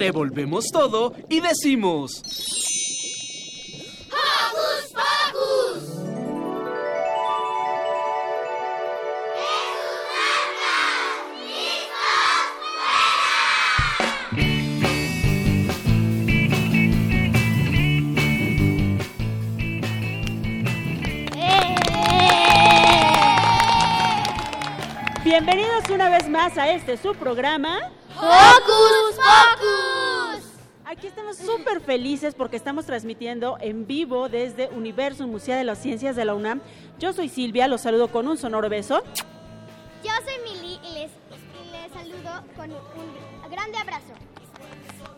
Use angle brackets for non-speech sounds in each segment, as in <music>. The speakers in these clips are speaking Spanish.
Revolvemos todo y decimos... ¡Hocus Pocus! Bienvenidos una vez más a este su programa. ¡Hocus Pocus! Estamos súper felices porque estamos transmitiendo en vivo desde Universo Museo de las Ciencias de la UNAM. Yo soy Silvia, los saludo con un sonoro beso. Yo soy Mili y les, y les saludo con un grande abrazo.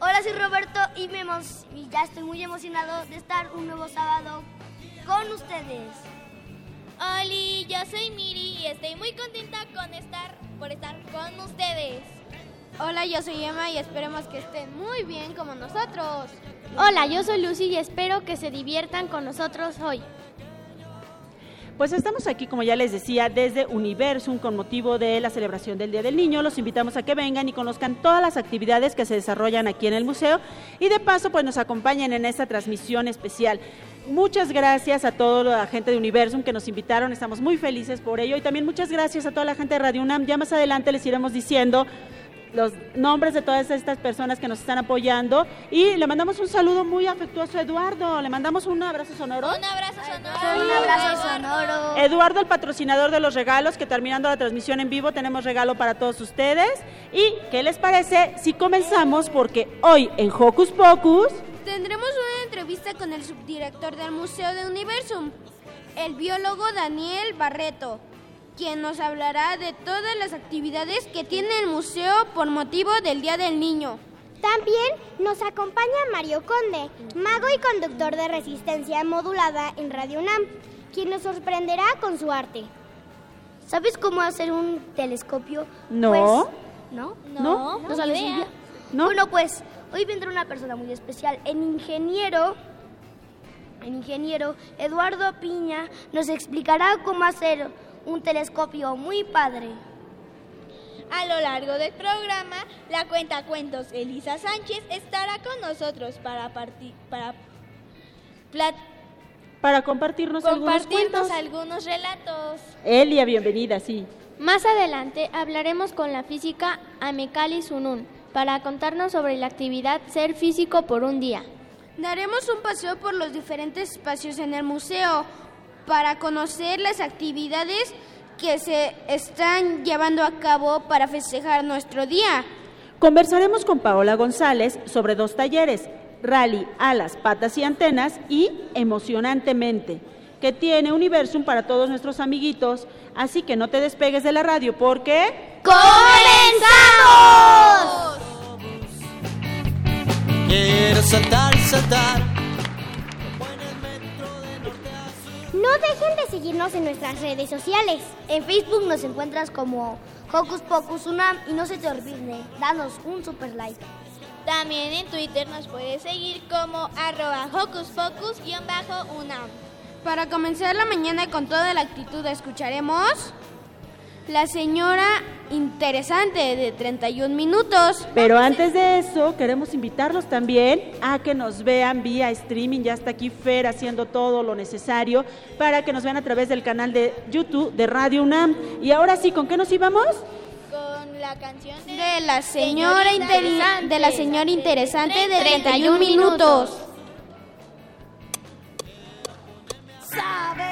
Hola, soy Roberto y, me emo- y ya estoy muy emocionado de estar un nuevo sábado con ustedes. Oli, yo soy Miri y estoy muy contenta con estar por estar con ustedes. Hola, yo soy Emma y esperemos que estén muy bien como nosotros. Hola, yo soy Lucy y espero que se diviertan con nosotros hoy. Pues estamos aquí, como ya les decía, desde Universum con motivo de la celebración del Día del Niño. Los invitamos a que vengan y conozcan todas las actividades que se desarrollan aquí en el museo y de paso pues nos acompañen en esta transmisión especial. Muchas gracias a toda la gente de Universum que nos invitaron, estamos muy felices por ello y también muchas gracias a toda la gente de Radio UNAM. Ya más adelante les iremos diciendo los nombres de todas estas personas que nos están apoyando y le mandamos un saludo muy afectuoso a Eduardo, le mandamos un abrazo sonoro. Un abrazo sonoro. Un abrazo sonoro. Eduardo, el patrocinador de los regalos, que terminando la transmisión en vivo tenemos regalo para todos ustedes. ¿Y qué les parece si comenzamos? Porque hoy en Hocus Pocus Tendremos una entrevista con el subdirector del Museo de Universum, el biólogo Daniel Barreto, quien nos hablará de todas las actividades que tiene el museo por motivo del Día del Niño. También nos acompaña Mario Conde, mago y conductor de resistencia modulada en Radio UNAM, quien nos sorprenderá con su arte. ¿Sabes cómo hacer un telescopio? No. Pues, ¿No? ¿No? ¿No sabes, idea. ¿No? Bueno, pues hoy vendrá una persona muy especial. El ingeniero, el ingeniero Eduardo Piña nos explicará cómo hacer un telescopio muy padre. A lo largo del programa, la cuenta cuentos Elisa Sánchez estará con nosotros para parti- para plat- para compartirnos algunos compartirnos algunos relatos. Elia, bienvenida, sí. Más adelante hablaremos con la física Amekali Sunun para contarnos sobre la actividad Ser Físico por un día. Daremos un paseo por los diferentes espacios en el museo para conocer las actividades que se están llevando a cabo para festejar nuestro día. Conversaremos con Paola González sobre dos talleres, Rally, Alas, Patas y Antenas y Emocionantemente, que tiene Universum para todos nuestros amiguitos. Así que no te despegues de la radio porque... ¡Comenzamos! Quiero saltar, saltar. No dejen de seguirnos en nuestras redes sociales. En Facebook nos encuentras como Hocus Pocus Unam y no se te olvide, danos un super like. También en Twitter nos puedes seguir como arroba hocus pocus-unam. Para comenzar la mañana con toda la actitud escucharemos La señora interesante de 31 minutos. Pero antes de eso, queremos invitarlos también a que nos vean vía streaming. Ya está aquí Fer haciendo todo lo necesario para que nos vean a través del canal de YouTube de Radio UNAM. Y ahora sí, ¿con qué nos íbamos? Con la canción de, De la señora interi- de la señora interesante de 31 31 minutos. ¿Sabes tú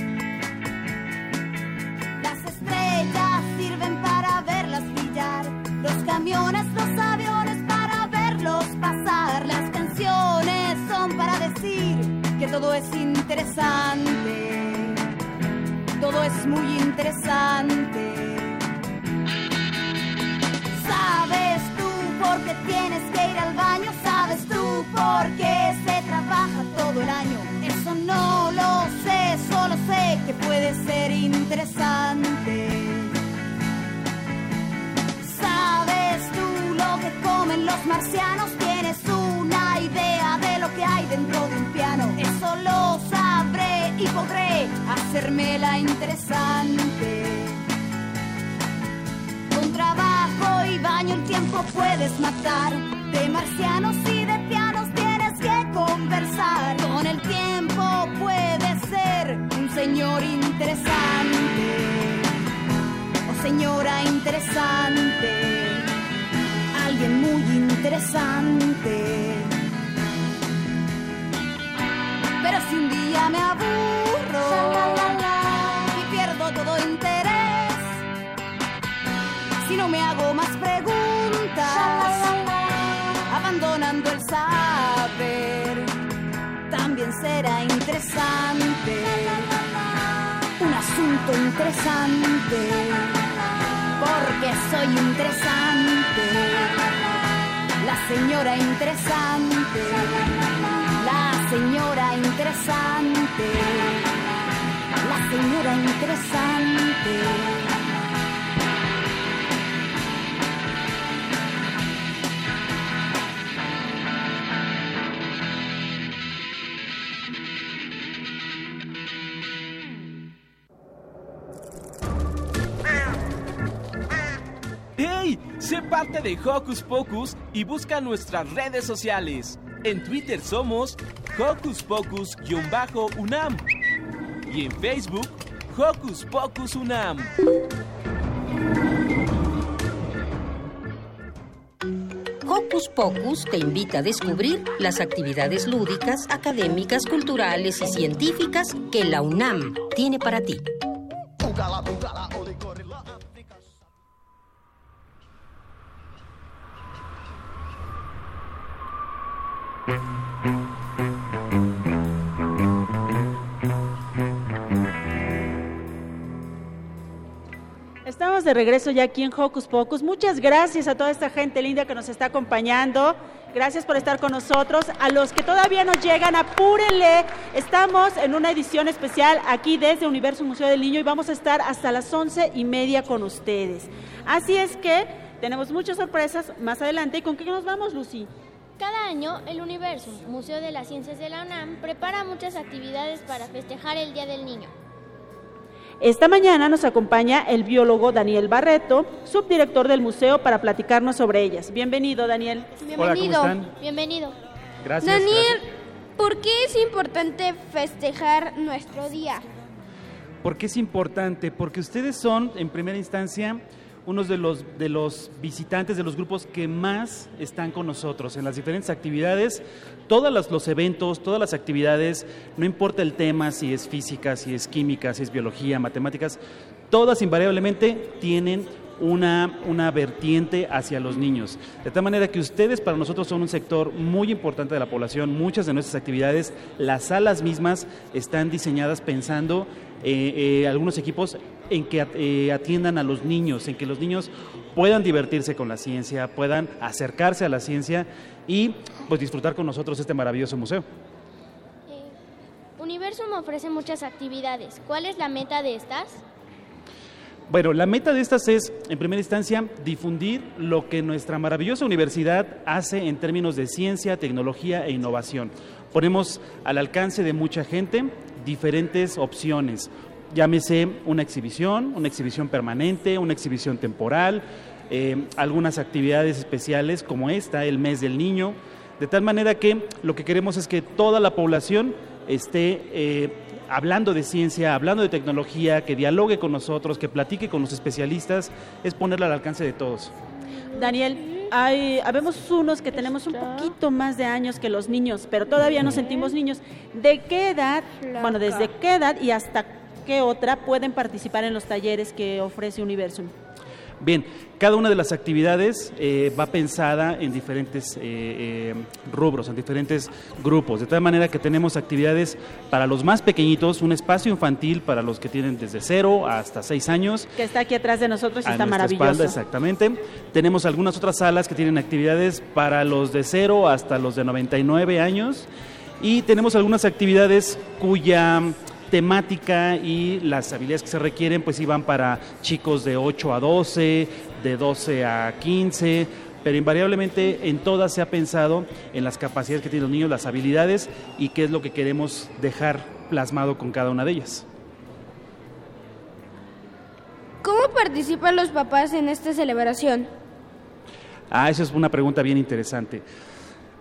Las estrellas sirven para verlas brillar, los camiones, los aviones para verlos pasar, las canciones son para decir que todo es interesante, todo es muy interesante. Sabes tú por qué tienes que ir al baño, sabes tú por qué podré hacérmela interesante. Con trabajo y baño el tiempo puedes matar. De marcianos y de pianos tienes que conversar. Con el tiempo puedes ser un señor interesante. O señora interesante. Alguien muy interesante. Pero si un día me aburro si no me hago más preguntas, abandonando el saber, también será interesante, un asunto interesante, porque soy interesante, la señora interesante, la señora interesante, la señora interesante. Parte de Hocus Pocus y busca nuestras redes sociales. En Twitter somos Hocus Pocus-UNAM y en Facebook Hocus Pocus UNAM. Hocus Pocus te invita a descubrir las actividades lúdicas, académicas, culturales y científicas que la UNAM tiene para ti. De regreso ya aquí en Hocus Pocus. Muchas gracias a toda esta gente linda que nos está acompañando. Gracias por estar con nosotros. A los que todavía no llegan, apúrenle. Estamos en una edición especial aquí desde Universo Museo del Niño y vamos a estar hasta las once y media con ustedes. Así es que tenemos muchas sorpresas más adelante. ¿Y con qué nos vamos, Lucy? Cada año, el Universum, Museo de las Ciencias de la UNAM, prepara muchas actividades para festejar el Día del Niño. Esta mañana nos acompaña el biólogo Daniel Barreto, subdirector del museo, para platicarnos sobre ellas. Bienvenido, Daniel. Bienvenido. Bienvenido. Gracias. Daniel, gracias. ¿por qué es importante festejar nuestro día? ¿Por qué es importante? Porque ustedes son, en primera instancia, unos de los, de los visitantes de los grupos que más están con nosotros en las diferentes actividades. Todos los, eventos, todas las actividades, no importa el tema, si es física, si es química, si es biología, matemáticas, todas invariablemente tienen una, una vertiente hacia los niños. De tal manera que ustedes para nosotros son un sector muy importante de la población. Muchas de nuestras actividades, las salas mismas están diseñadas pensando eh, eh, algunos equipos en que eh, atiendan a los niños, en que los niños puedan divertirse con la ciencia, puedan acercarse a la ciencia y pues disfrutar con nosotros este maravilloso museo. Eh, Universum ofrece muchas actividades. ¿Cuál es la meta de estas? Bueno, la meta de estas es, en primera instancia, difundir lo que nuestra maravillosa universidad hace en términos de ciencia, tecnología e innovación. Ponemos al alcance de mucha gente diferentes opciones, llámese una exhibición, una exhibición permanente, una exhibición temporal, eh, algunas actividades especiales como esta, el mes del niño, de tal manera que lo que queremos es que toda la población esté eh, hablando de ciencia, hablando de tecnología, que dialogue con nosotros, que platique con los especialistas, es ponerla al alcance de todos. Daniel, hay, habemos unos que tenemos un poquito más de años que los niños, pero todavía nos sentimos niños. ¿De qué edad, bueno, desde qué edad y hasta qué otra pueden participar en los talleres que ofrece Universum? Bien, cada una de las actividades eh, va pensada en diferentes eh, eh, rubros, en diferentes grupos, de tal manera que tenemos actividades para los más pequeñitos, un espacio infantil para los que tienen desde 0 hasta 6 años. Que está aquí atrás de nosotros y a está maravilloso. espalda, exactamente. Tenemos algunas otras salas que tienen actividades para los de 0 hasta los de 99 años y tenemos algunas actividades cuya temática y las habilidades que se requieren pues iban para chicos de 8 a 12, de 12 a 15, pero invariablemente en todas se ha pensado en las capacidades que tienen los niños, las habilidades y qué es lo que queremos dejar plasmado con cada una de ellas. ¿Cómo participan los papás en esta celebración? Ah, esa es una pregunta bien interesante.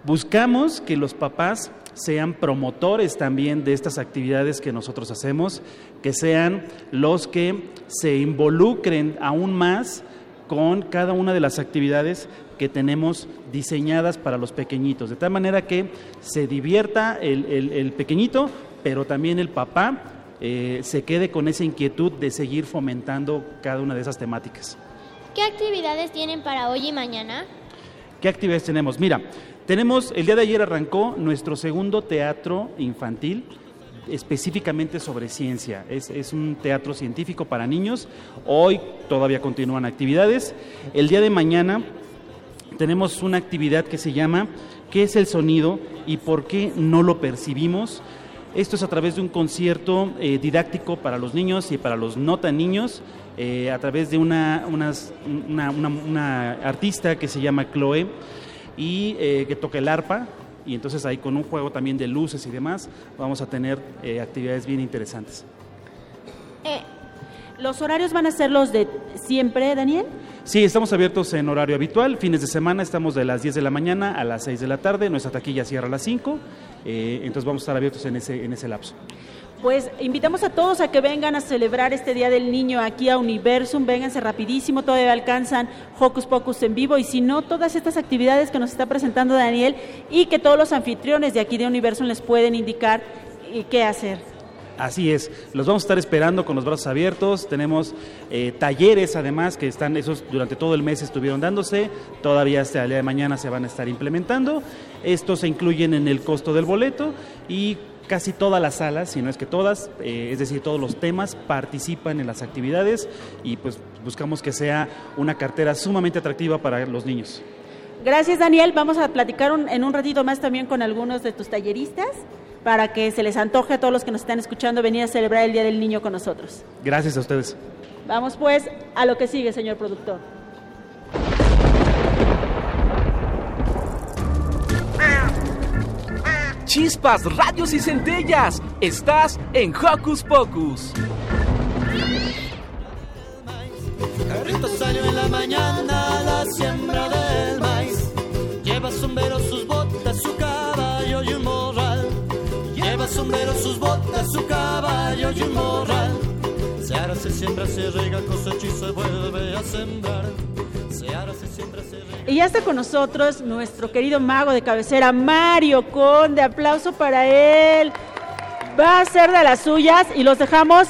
Buscamos que los papás sean promotores también de estas actividades que nosotros hacemos, que sean los que se involucren aún más con cada una de las actividades que tenemos diseñadas para los pequeñitos, de tal manera que se divierta el, el- el pequeñito, pero también el papá eh, se quede con esa inquietud de seguir fomentando cada una de esas temáticas. ¿Qué actividades tienen para hoy y mañana? ¿Qué actividades tenemos? Mira, tenemos, el día de ayer arrancó nuestro segundo teatro infantil específicamente sobre ciencia. Es, es un teatro científico para niños. Hoy todavía continúan actividades. El día de mañana tenemos una actividad que se llama ¿Qué es el sonido y por qué no lo percibimos? Esto es a través de un concierto eh, didáctico para los niños y para los no tan niños, eh, a través de una, una- una artista que se llama Chloe y eh, que toca el arpa. Y entonces ahí con un juego también de luces y demás vamos a tener eh, actividades bien interesantes. ¿Los horarios van a ser los de siempre, Daniel? Sí, estamos abiertos en horario habitual. Fines de semana estamos de las 10 de la mañana a las 6 de la tarde. Nuestra taquilla cierra a las 5. eh, entonces vamos a estar abiertos en ese, en ese lapso. Pues invitamos a todos a que vengan a celebrar este Día del Niño aquí a Universum. Vénganse rapidísimo, todavía alcanzan Hocus Pocus en vivo. Y si no, todas estas actividades que nos está presentando Daniel y que todos los anfitriones de aquí de Universum les pueden indicar eh, qué hacer. Así es, los vamos a estar esperando con los brazos abiertos. Tenemos eh, talleres además que están, esos durante todo el mes estuvieron dándose, todavía hasta el día de mañana se van a estar implementando. Estos se incluyen en el costo del boleto y casi todas las salas, si no es que todas, eh, es decir, todos los temas participan en las actividades y pues buscamos que sea una cartera sumamente atractiva para los niños. Gracias, Daniel. Vamos a platicar un- en un ratito más también con algunos de tus talleristas para que se les antoje a todos los que nos están escuchando venir a celebrar el Día del Niño con nosotros. Gracias a ustedes. Vamos pues a lo que sigue, señor productor. Chispas, radios y centellas. Estás en Hocus Pocus. Carrito salió en la mañana a la siembra del maíz. Lleva sombrero, sus botas, su caballo y un morral. Lleva sombrero, sus botas, su caballo y un morral. Se ara, se siembra, se riega, cosecha y se vuelve a sembrar. Y ya está con nosotros nuestro querido mago de cabecera, Mario Conde. Aplauso para él. Va a ser de las suyas y los dejamos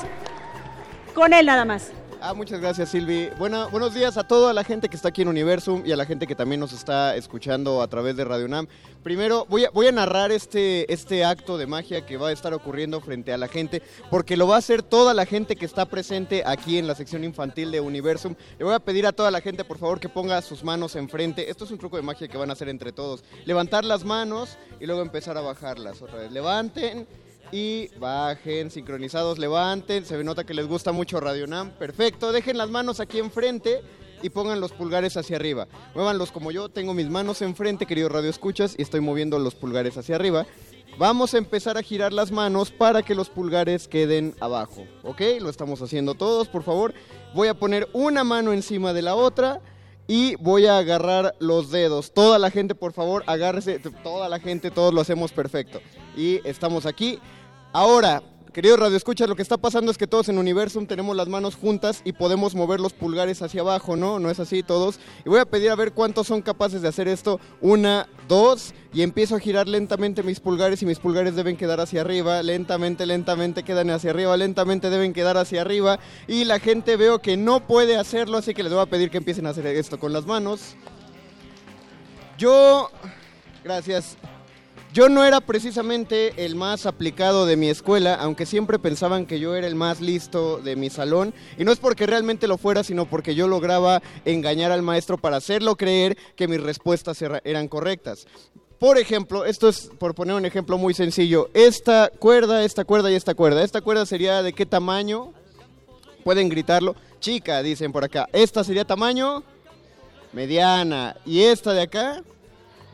con él nada más. Ah, muchas gracias, Silvi. Buena- buenos días a toda la gente que está aquí en Universum y a la gente que también nos está escuchando a través de Radio Nam. Primero, voy a, voy a narrar este, este acto de magia que va a estar ocurriendo frente a la gente, porque lo va a hacer toda la gente que está presente aquí en la sección infantil de Universum. Le voy a pedir a toda la gente, por favor, que ponga sus manos enfrente. Esto es un truco de magia que van a hacer entre todos. Levantar las manos y luego empezar a bajarlas otra vez. Levanten y bajen, sincronizados, levanten. Se nota que les gusta mucho Radio Nam. Perfecto, dejen las manos aquí enfrente y pongan los pulgares hacia arriba. Muévanlos como yo, tengo mis manos enfrente, queridos Radio Escuchas, y estoy moviendo los pulgares hacia arriba. Vamos a empezar a girar las manos para que los pulgares queden abajo. ¿Ok? Lo estamos haciendo todos, por favor. Voy a poner una mano encima de la otra y voy a agarrar los dedos. Toda la gente, por favor, agárrese. Toda la gente, todos lo hacemos perfecto. Y estamos aquí. Ahora, Queridos Radio Escuchas, lo que está pasando es que todos en Universum tenemos las manos juntas y podemos mover los pulgares hacia abajo, ¿no? ¿No es así todos? Y voy a pedir a ver cuántos son capaces de hacer esto. Una, dos, y empiezo a girar lentamente mis pulgares y mis pulgares deben quedar hacia arriba. Lentamente, lentamente quedan hacia arriba, lentamente deben quedar hacia arriba. Y la gente veo que no puede hacerlo, así que les voy a pedir que empiecen a hacer esto con las manos. Yo... Gracias. Yo no era precisamente el más aplicado de mi escuela, aunque siempre pensaban que yo era el más listo de mi salón. Y no es porque realmente lo fuera, sino porque yo lograba engañar al maestro para hacerlo creer que mis respuestas era- eran correctas. Por ejemplo, esto es por poner un ejemplo muy sencillo. Esta cuerda, esta cuerda y esta cuerda. Esta cuerda sería de qué tamaño? Pueden gritarlo. Chica, dicen por acá. Esta sería tamaño mediana. Y esta de acá,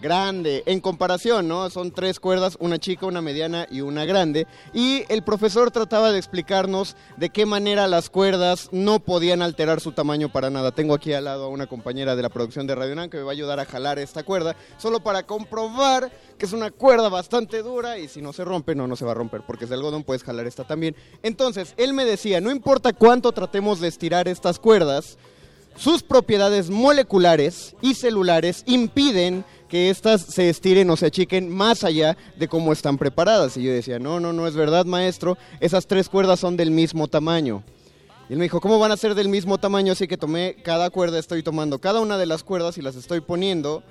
grande. En comparación, ¿no? Son tres cuerdas, una chica, una mediana y una grande. Y el profesor trataba de explicarnos de qué manera las cuerdas no podían alterar su tamaño para nada. Tengo aquí al lado a una compañera de la producción de Radio Nan que me va a ayudar a jalar esta cuerda, solo para comprobar que es una cuerda bastante dura y si no se rompe, no, no se va a romper, porque es de algodón, puedes jalar esta también. Entonces, él me decía, no importa cuánto tratemos de estirar estas cuerdas, sus propiedades moleculares y celulares impiden que éstas se estiren o se achiquen más allá de cómo están preparadas. Y yo decía, no, no, no es verdad, maestro, esas tres cuerdas son del mismo tamaño. Y él me dijo, ¿cómo van a ser del mismo tamaño? Así que tomé cada cuerda, estoy tomando cada una de las cuerdas y las estoy poniendo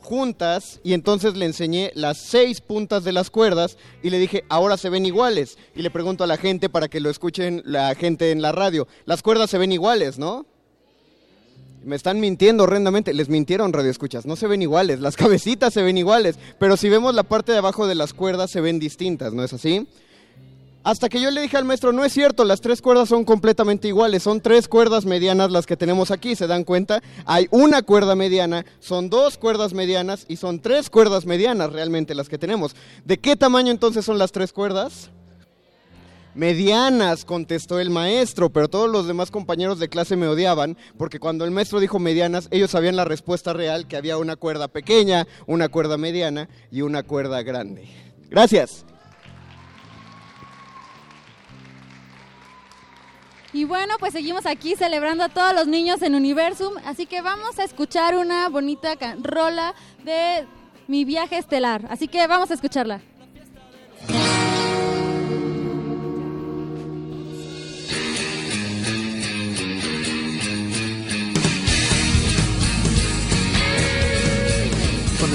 juntas y entonces le enseñé las seis puntas de las cuerdas y le dije, ahora se ven iguales. Y le pregunto a la gente para que lo escuchen la gente en la radio, las cuerdas se ven iguales, ¿no? Me están mintiendo horrendamente. Les mintieron, radio escuchas. No se ven iguales. Las <laughs> cabecitas se ven iguales. Pero si vemos la parte de abajo de las cuerdas, se ven distintas, ¿no es así? Hasta que yo le dije al maestro, no es cierto, las tres cuerdas son completamente iguales. Son tres cuerdas medianas las que tenemos aquí, ¿se dan cuenta? Hay una cuerda mediana, son dos cuerdas medianas y son tres cuerdas medianas realmente las que tenemos. ¿De qué tamaño entonces son las tres cuerdas? Medianas, contestó el maestro, pero todos los demás compañeros de clase me odiaban porque cuando el maestro dijo medianas, ellos sabían la respuesta real, que había una cuerda pequeña, una cuerda mediana y una cuerda grande. Gracias. Y bueno, pues seguimos aquí celebrando a todos los niños en Universum, así que vamos a escuchar una bonita rola de Mi viaje estelar, así que vamos a escucharla.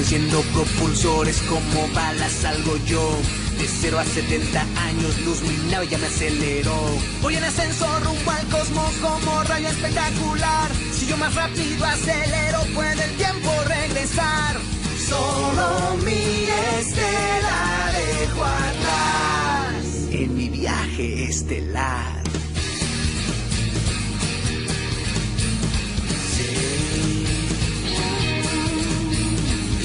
Conociendo propulsores como balas salgo yo De 0 a 70 años luz mi nave ya me aceleró. Voy en ascenso rumbo al cosmos como rayo espectacular. Si yo más rápido acelero puede el tiempo regresar. Solo mi estela dejo atrás. En mi viaje estelar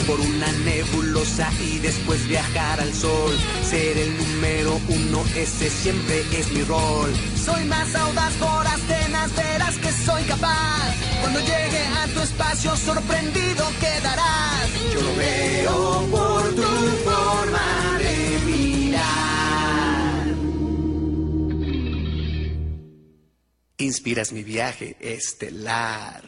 por una nebulosa y después viajar al sol. Ser el número uno, ese siempre es mi rol. Soy más audaz, voraz, tenaz, verás que soy capaz. Cuando llegue a tu espacio, sorprendido quedarás. Yo lo veo por tu forma de mirar. Inspiras mi viaje estelar.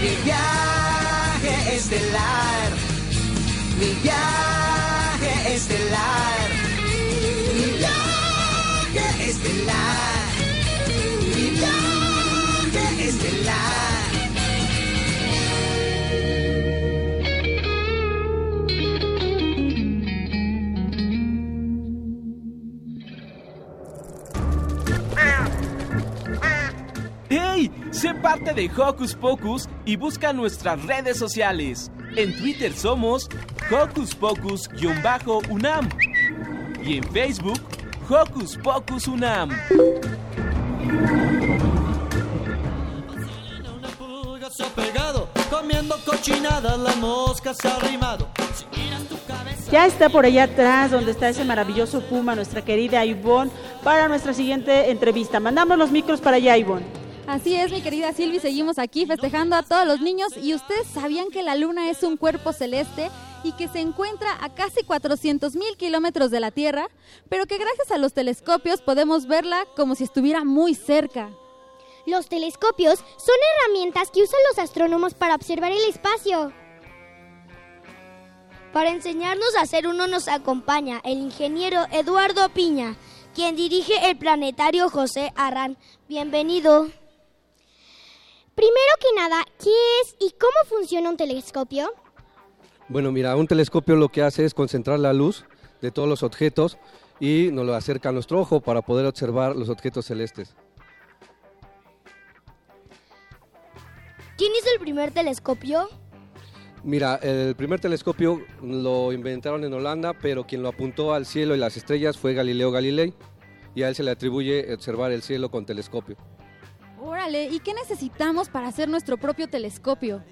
Mi viaje estelar. Mi viaje estelar. Mi viaje estelar. Mi viaje estelar. ¡Hey! Sé parte de Hocus Pocus y busca nuestras redes sociales. En Twitter somos Hocus Pocus-UNAM y en Facebook Hocus Pocus UNAM. pulga se ha pegado, comiendo cochinadas, las moscas se ha arrimado. Ya está por allá atrás, donde está ese maravilloso puma, nuestra querida Ivonne, para nuestra siguiente entrevista. Mandamos los micros para allá, Ivonne. Así es, mi querida Silvi, seguimos aquí festejando a todos los niños y ustedes sabían que la luna es un cuerpo celeste y que se encuentra a casi 400 mil kilómetros de la Tierra, pero que gracias a los telescopios podemos verla como si estuviera muy cerca. Los telescopios son herramientas que usan los astrónomos para observar el espacio. Para enseñarnos a hacer uno nos acompaña el ingeniero Eduardo Piña, quien dirige el planetario José Arrán. Bienvenido. Primero que nada, ¿qué es y cómo funciona un telescopio? Bueno, mira, un telescopio lo que hace es concentrar la luz de todos los objetos y nos lo acerca a nuestro ojo para poder observar los objetos celestes. ¿Quién hizo el primer telescopio? Mira, el primer telescopio lo inventaron en Holanda, pero quien lo apuntó al cielo y las estrellas fue Galileo Galilei, y a él se le atribuye observar el cielo con telescopio. Órale, ¿y qué necesitamos para hacer nuestro propio telescopio?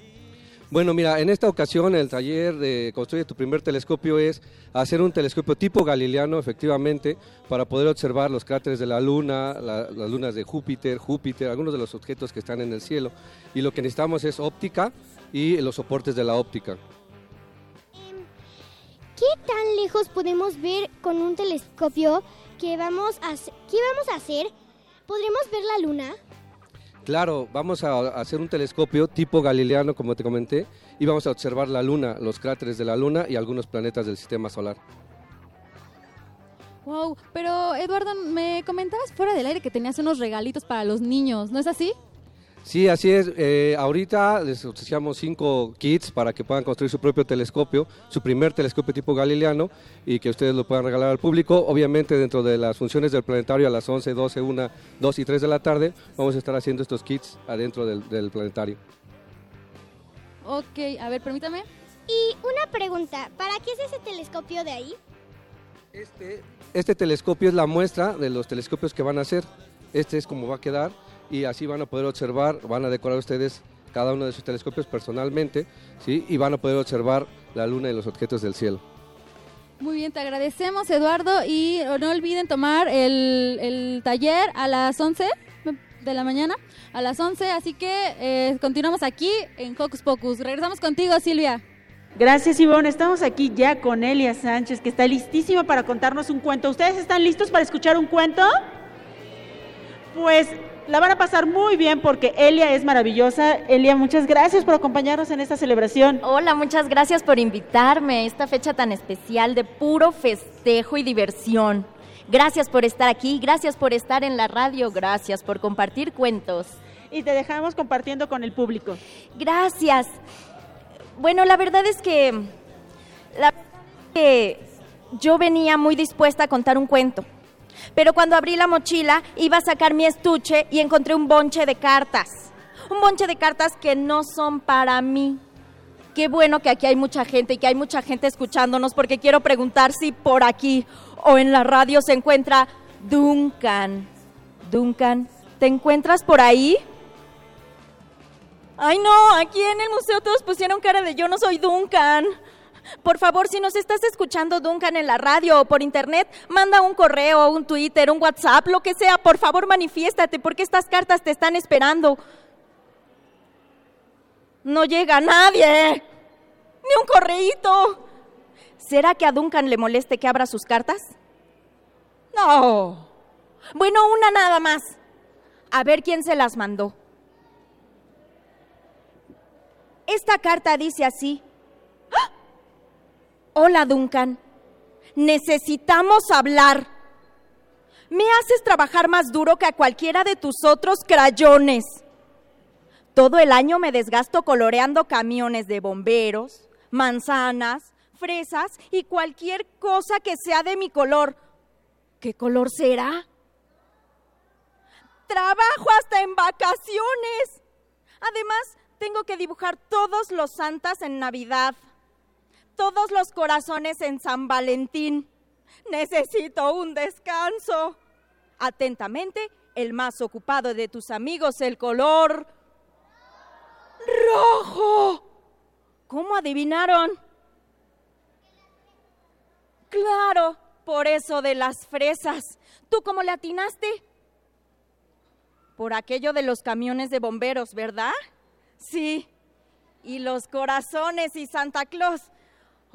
Bueno, mira, en esta ocasión el taller de Construye tu primer telescopio es hacer un telescopio tipo galileano, efectivamente, para poder observar los cráteres de la Luna, la- las lunas de Júpiter, Júpiter, algunos de los objetos que están en el cielo. Y lo que necesitamos es óptica y los soportes de la óptica. ¿Qué tan lejos podemos ver con un telescopio que vamos a hacer? ¿Qué vamos a hacer? ¿Podremos ver la luna? Claro, vamos a hacer un telescopio tipo galileano, como te comenté, y vamos a observar la Luna, los cráteres de la Luna y algunos planetas del sistema solar. Wow, pero Eduardo, me comentabas fuera del aire que tenías unos regalitos para los niños, ¿no es así? Sí, así es. Eh, ahorita les ofrecemos cinco kits para que puedan construir su propio telescopio, su primer telescopio tipo galileano y que ustedes lo puedan regalar al público. Obviamente dentro de las funciones del planetario a las 11, 12, 1, 2 y 3 de la tarde vamos a estar haciendo estos kits adentro del, del planetario. Ok, a ver, permítame. Y una pregunta, ¿para qué es ese telescopio de ahí? Este telescopio es la muestra de los telescopios que van a hacer. Este es como va a quedar y así van a poder observar, van a decorar ustedes cada uno de sus telescopios personalmente, ¿sí? Y van a poder observar la luna y los objetos del cielo. Muy bien, te agradecemos Eduardo y no olviden tomar el, el taller a las 11 de la mañana, a las 11, así que eh, continuamos aquí en Hocus Pocus. Regresamos contigo Silvia. Gracias, Ivonne. Estamos aquí ya con Elia Sánchez, que está listísima para contarnos un cuento. ¿Ustedes están listos para escuchar un cuento? Pues la van a pasar muy bien porque Elia es maravillosa. Elia, muchas gracias por acompañarnos en esta celebración. Hola, muchas gracias por invitarme a esta fecha tan especial de puro festejo y diversión. Gracias por estar aquí, gracias por estar en la radio, gracias por compartir cuentos. Y te dejamos compartiendo con el público. Gracias. Bueno, la verdad es que, la, que yo venía muy dispuesta a contar un cuento. Pero cuando abrí la mochila iba a sacar mi estuche y encontré un bonche de cartas. Un bonche de cartas que no son para mí. Qué bueno que aquí hay mucha gente y que hay mucha gente escuchándonos porque quiero preguntar si por aquí o en la radio se encuentra Duncan. Duncan, ¿te encuentras por ahí? Ay, no, aquí en el museo todos pusieron cara de yo no soy Duncan. Por favor, si nos estás escuchando, Duncan, en la radio o por internet, manda un correo, un Twitter, un WhatsApp, lo que sea. Por favor, manifiéstate, porque estas cartas te están esperando. No llega nadie. Ni un correíto. ¿Será que a Duncan le moleste que abra sus cartas? No. Bueno, una nada más. A ver quién se las mandó. Esta carta dice así. Hola, Duncan. Necesitamos hablar. Me haces trabajar más duro que a cualquiera de tus otros crayones. Todo el año me desgasto coloreando camiones de bomberos, manzanas, fresas y cualquier cosa que sea de mi color. ¿Qué color será? Trabajo hasta en vacaciones. Además, tengo que dibujar todos los santas en Navidad, todos los corazones en San Valentín. Necesito un descanso. Atentamente, el más ocupado de tus amigos, el color rojo. ¿Cómo adivinaron? Claro, por eso de las fresas. ¿Tú cómo le atinaste? Por aquello de los camiones de bomberos, ¿verdad? Sí. Y los corazones y Santa Claus.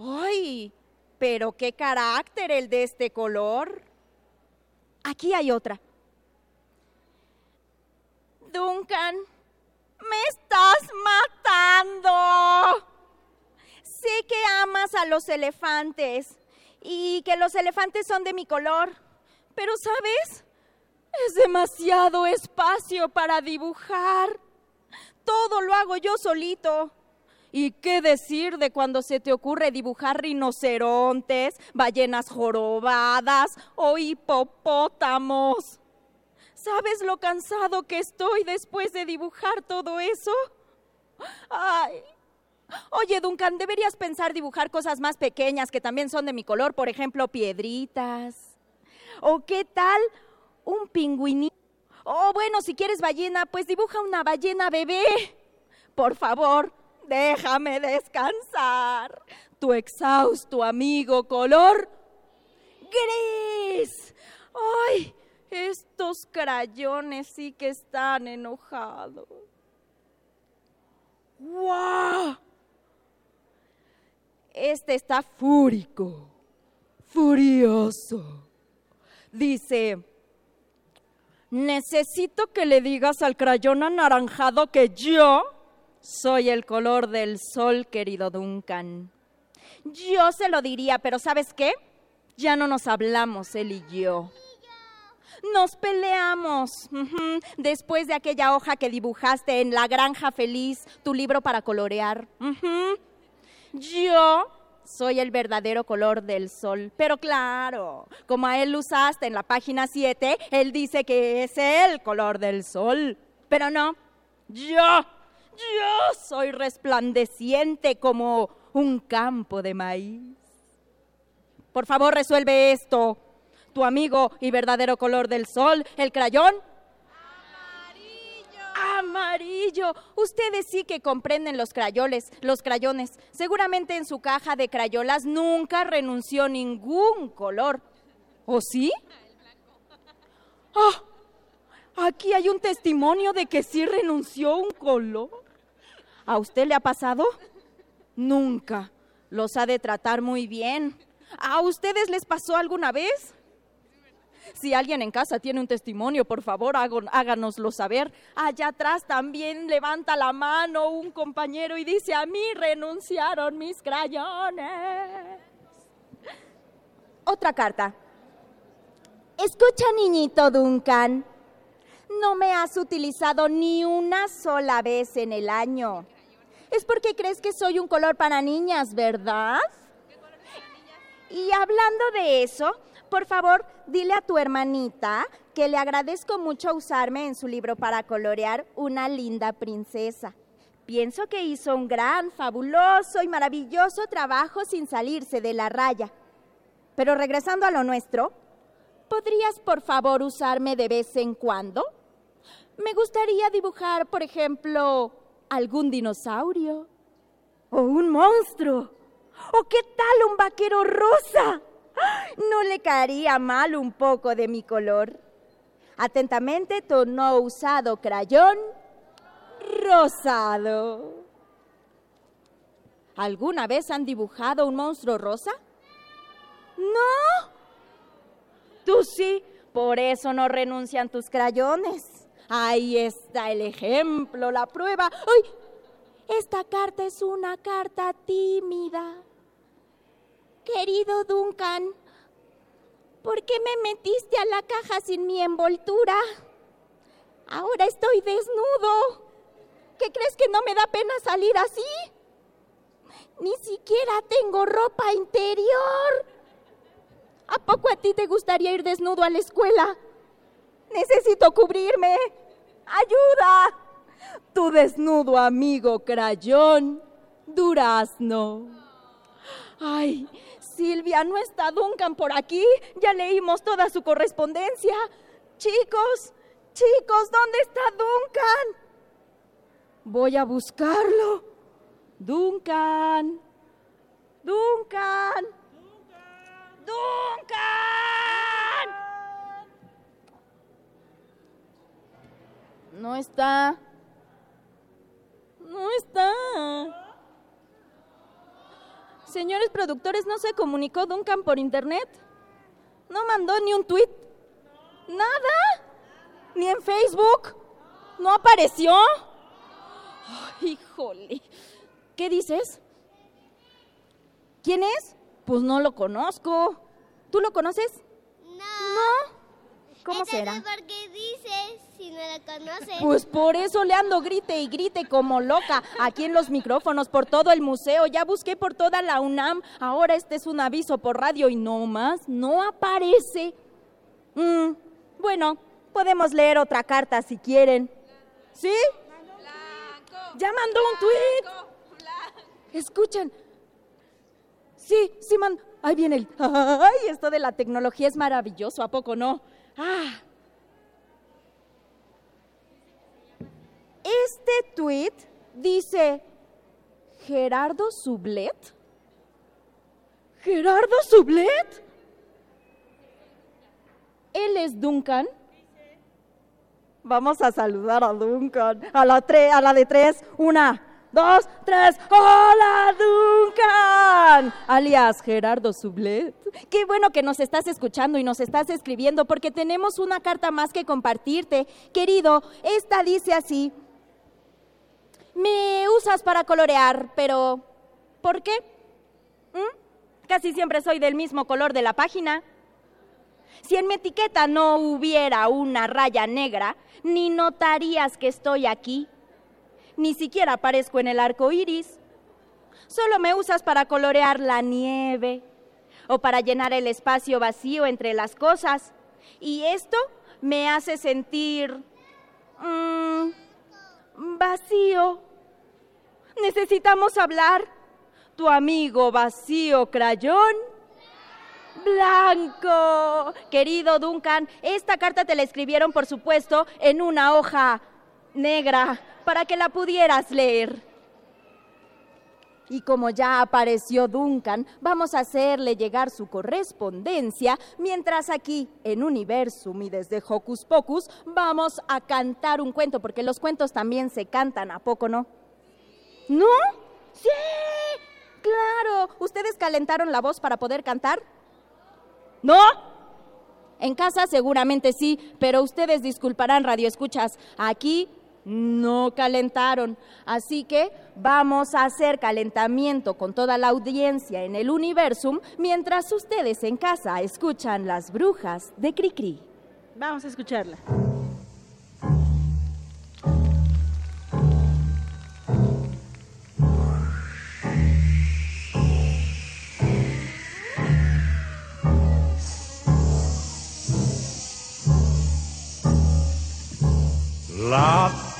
¡Ay! Pero qué carácter el de este color. Aquí hay otra. Duncan, me estás matando. Sé que amas a los elefantes y que los elefantes son de mi color, pero ¿sabes? Es demasiado espacio para dibujar. Todo lo hago yo solito. ¿Y qué decir de cuando se te ocurre dibujar rinocerontes, ballenas jorobadas o hipopótamos? ¿Sabes lo cansado que estoy después de dibujar todo eso? Ay. Oye, Duncan, deberías pensar dibujar cosas más pequeñas que también son de mi color, por ejemplo, piedritas. ¿O qué tal un pingüinito? Oh, bueno, si quieres ballena, pues dibuja una ballena bebé. Por favor, déjame descansar. Tu exhausto amigo color gris. Ay, estos crayones sí que están enojados. ¡Wow! Este está fúrico, furioso. Dice, necesito que le digas al crayón anaranjado que yo soy el color del sol, querido Duncan. Yo se lo diría, pero ¿sabes qué? Ya no nos hablamos, él y yo. Nos peleamos. Después de aquella hoja que dibujaste en La Granja Feliz, tu libro para colorear. Yo soy el verdadero color del sol. Pero claro, como a él usaste en la página 7, él dice que es el color del sol. Pero no, yo, yo soy resplandeciente como un campo de maíz. Por favor, resuelve esto. Tu amigo y verdadero color del sol, el crayón. Amarillo. Ustedes sí que comprenden los crayoles, los crayones. Seguramente en su caja de crayolas nunca renunció ningún color. ¿O sí? Ah, aquí hay un testimonio de que sí renunció un color. ¿A usted le ha pasado? Nunca. Los ha de tratar muy bien. ¿A ustedes les pasó alguna vez? Si alguien en casa tiene un testimonio, por favor, háganoslo saber. Allá atrás también levanta la mano un compañero y dice, a mí renunciaron mis crayones. Otra carta. Escucha, niñito Duncan. No me has utilizado ni una sola vez en el año. Es porque crees que soy un color para niñas, ¿verdad? Y hablando de eso, por favor, dile a tu hermanita que le agradezco mucho usarme en su libro para colorear una linda princesa. Pienso que hizo un gran, fabuloso y maravilloso trabajo sin salirse de la raya. Pero regresando a lo nuestro, ¿podrías por favor usarme de vez en cuando? Me gustaría dibujar, por ejemplo, algún dinosaurio o un monstruo. ¿O qué tal un vaquero rosa? No le caería mal un poco de mi color. Atentamente, tu no usado crayón rosado. ¿Alguna vez han dibujado un monstruo rosa? No. Tú sí, por eso no renuncian tus crayones. Ahí está el ejemplo, la prueba. ¡Ay! Esta carta es una carta tímida. Querido Duncan, ¿por qué me metiste a la caja sin mi envoltura? Ahora estoy desnudo. ¿Qué crees que no me da pena salir así? Ni siquiera tengo ropa interior. ¿A poco a ti te gustaría ir desnudo a la escuela? Necesito cubrirme. ¡Ayuda! Tu desnudo amigo crayón, durazno. Ay, Silvia, ¿no está Duncan por aquí? Ya leímos toda su correspondencia. Chicos, chicos, ¿dónde está Duncan? Voy a buscarlo. Duncan. Duncan. Duncan. No está. No está. Señores productores, ¿no se comunicó Duncan por internet? ¿No mandó ni un tweet? ¿Nada? ¿Ni en Facebook? ¿No apareció? Híjole. ¿Qué dices? ¿Quién es? Pues no lo conozco. ¿Tú lo conoces? No. ¿Cómo será? ¿Por qué dices si no la conoces? Pues por eso le ando grite y grite como loca aquí en los micrófonos, por todo el museo. Ya busqué por toda la UNAM. Ahora este es un aviso por radio y no más, no aparece. Mm, bueno, podemos leer otra carta si quieren. ¿Sí? Ya mandó un tweet. Escuchen. Sí, sí, man. Ahí viene el. Ay, esto de la tecnología es maravilloso, ¿a poco no? Ah. Este tweet dice Gerardo Sublet. ¿Gerardo Sublet? Él es Duncan. Vamos a saludar a Duncan. A la, tre- a la de tres. Una, dos, tres. ¡Hola, Duncan! Alias Gerardo Sublet. Qué bueno que nos estás escuchando y nos estás escribiendo porque tenemos una carta más que compartirte. Querido, esta dice así. Me usas para colorear, pero ¿por qué? ¿Mm? Casi siempre soy del mismo color de la página. Si en mi etiqueta no hubiera una raya negra, ni notarías que estoy aquí. Ni siquiera aparezco en el arco iris. Solo me usas para colorear la nieve o para llenar el espacio vacío entre las cosas. Y esto me hace sentir mm, vacío. Necesitamos hablar. Tu amigo vacío crayón blanco. Querido Duncan, esta carta te la escribieron, por supuesto, en una hoja negra para que la pudieras leer. Y como ya apareció Duncan, vamos a hacerle llegar su correspondencia, mientras aquí, en Universum y desde Hocus Pocus, vamos a cantar un cuento, porque los cuentos también se cantan, ¿a poco no? ¿No? ¡Sí! ¡Claro! ¿Ustedes calentaron la voz para poder cantar? ¿No? En casa seguramente sí, pero ustedes disculparán, radio escuchas. Aquí no calentaron. Así que vamos a hacer calentamiento con toda la audiencia en el Universum mientras ustedes en casa escuchan las brujas de Cricri. Vamos a escucharla. La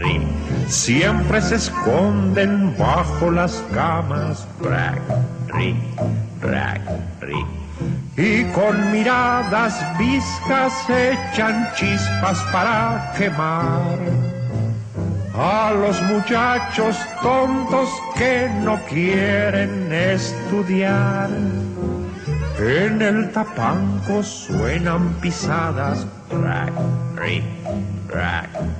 ring. Siempre se esconden bajo las camas, rack, ring, rack, ring. Y con miradas viscas echan chispas para quemar a los muchachos tontos que no quieren estudiar. En el tapanco suenan pisadas, ring, rack, ring.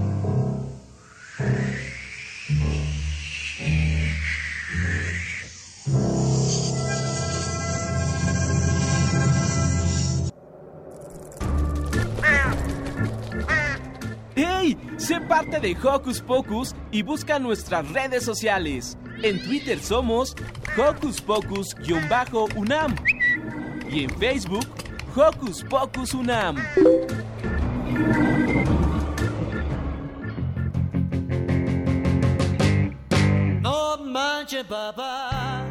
de Hocus Pocus y busca nuestras redes sociales. En Twitter somos Hocus Pocus-UNAM y en Facebook Hocus Pocus UNAM. No manches, papás.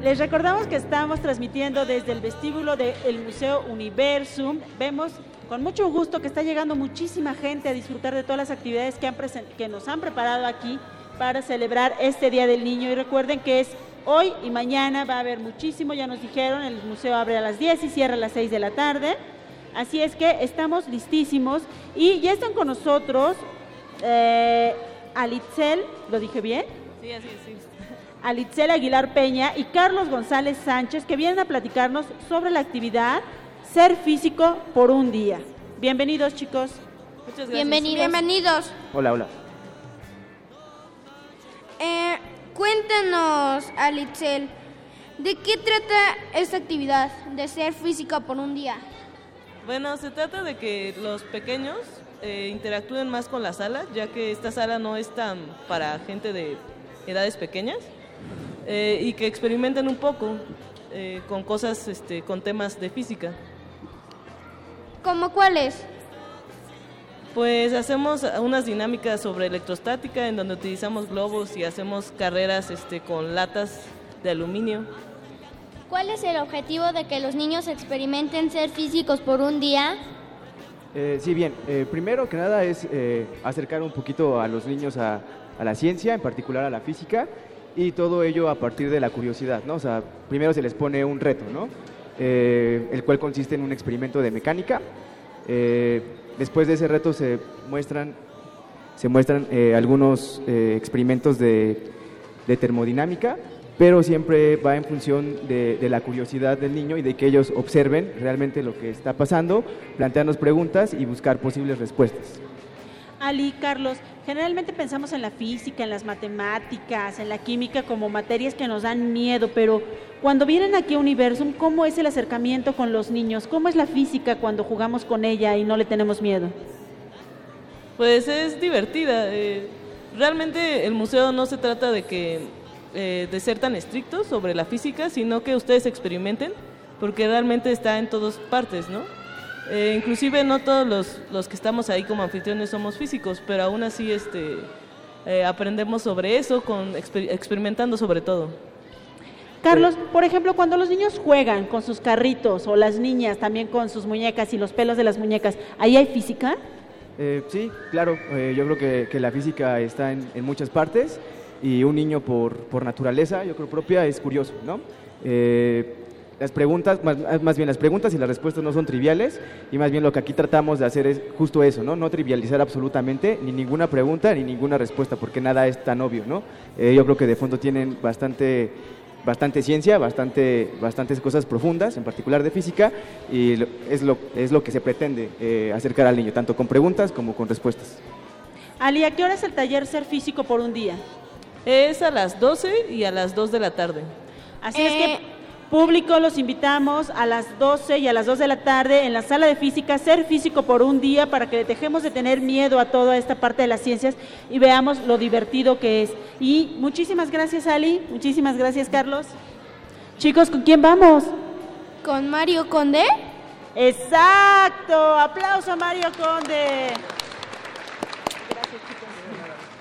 Les recordamos que estamos transmitiendo desde el vestíbulo del Museo Universum. Vemos con mucho gusto que está llegando muchísima gente a disfrutar de todas las actividades que, han que nos han preparado aquí para celebrar este Día del Niño. Y recuerden que es hoy y mañana, va a haber muchísimo, ya nos dijeron, el museo abre a las 10 y cierra a las 6 de la tarde. Así es que estamos listísimos y ya están con nosotros eh, Alitzel, ¿lo dije bien? Sí, así sí. Alitzel Aguilar Peña y Carlos González Sánchez, que vienen a platicarnos sobre la actividad Ser Físico por un Día. Bienvenidos, chicos. Muchas Bienvenidos. Bienvenidos. Hola, hola. Eh, cuéntanos, Alitzel, ¿de qué trata esta actividad de ser físico por un día? Bueno, se trata de que los pequeños eh, interactúen más con la sala, ya que esta sala no es tan para gente de edades pequeñas, eh, y que experimenten un poco eh, con cosas, este, con temas de física. ¿Cómo cuáles? Pues hacemos unas dinámicas sobre electrostática en donde utilizamos globos y hacemos carreras este, con latas de aluminio. ¿Cuál es el objetivo de que los niños experimenten ser físicos por un día? Eh, sí, bien. Eh, primero que nada es eh, acercar un poquito a los niños a, a la ciencia, en particular a la física, y todo ello a partir de la curiosidad, ¿no? O sea, primero se les pone un reto, ¿no? Eh, el cual consiste en un experimento de mecánica. Eh, después de ese reto se muestran, se muestran eh, algunos experimentos de, de termodinámica, pero siempre va en función de, de la curiosidad del niño y de que ellos observen realmente lo que está pasando, plantearnos preguntas y buscar posibles respuestas. Ali, Carlos, generalmente pensamos en la física, en las matemáticas, en la química como materias que nos dan miedo, pero cuando vienen aquí a Universum, ¿cómo es el acercamiento con los niños? ¿Cómo es la física cuando jugamos con ella y no le tenemos miedo? Pues es divertida. eh, realmente el museo no se trata de que eh, de ser tan estrictos sobre la física, sino que ustedes experimenten, porque realmente está en todas partes, ¿no? Eh, inclusive no todos los, los que estamos ahí como anfitriones somos físicos, pero aún así este, eh, aprendemos sobre eso, con, exper- experimentando sobre todo. Carlos, por ejemplo, cuando los niños juegan con sus carritos o las niñas también con sus muñecas y los pelos de las muñecas, ¿ahí hay física? Eh, sí, claro, eh, yo creo que, que la física está en, en muchas partes y un niño por, por naturaleza, yo creo propia, es curioso, ¿no? Eh, las preguntas, más, más bien las preguntas y las respuestas no son triviales y más bien lo que aquí tratamos de hacer es justo eso, ¿no? No trivializar absolutamente ni ninguna pregunta ni ninguna respuesta porque nada es tan obvio, ¿no? Eh, yo creo que de fondo tienen bastante bastante ciencia, bastante, bastantes cosas profundas, en particular de física, y es lo, es lo que se pretende eh, acercar al niño, tanto con preguntas como con respuestas. Ali, ¿a qué hora es el taller Ser Físico por un Día? Es a las 12 y a las 2 de la tarde. Así es que Público, los invitamos a las 12 y a las 2 de la tarde en la sala de física, ser físico por un día para que dejemos de tener miedo a toda esta parte de las ciencias y veamos lo divertido que es. Y muchísimas gracias Ali, muchísimas gracias Carlos. Chicos, ¿con quién vamos? ¿Con Mario Conde? Exacto, aplauso a Mario Conde.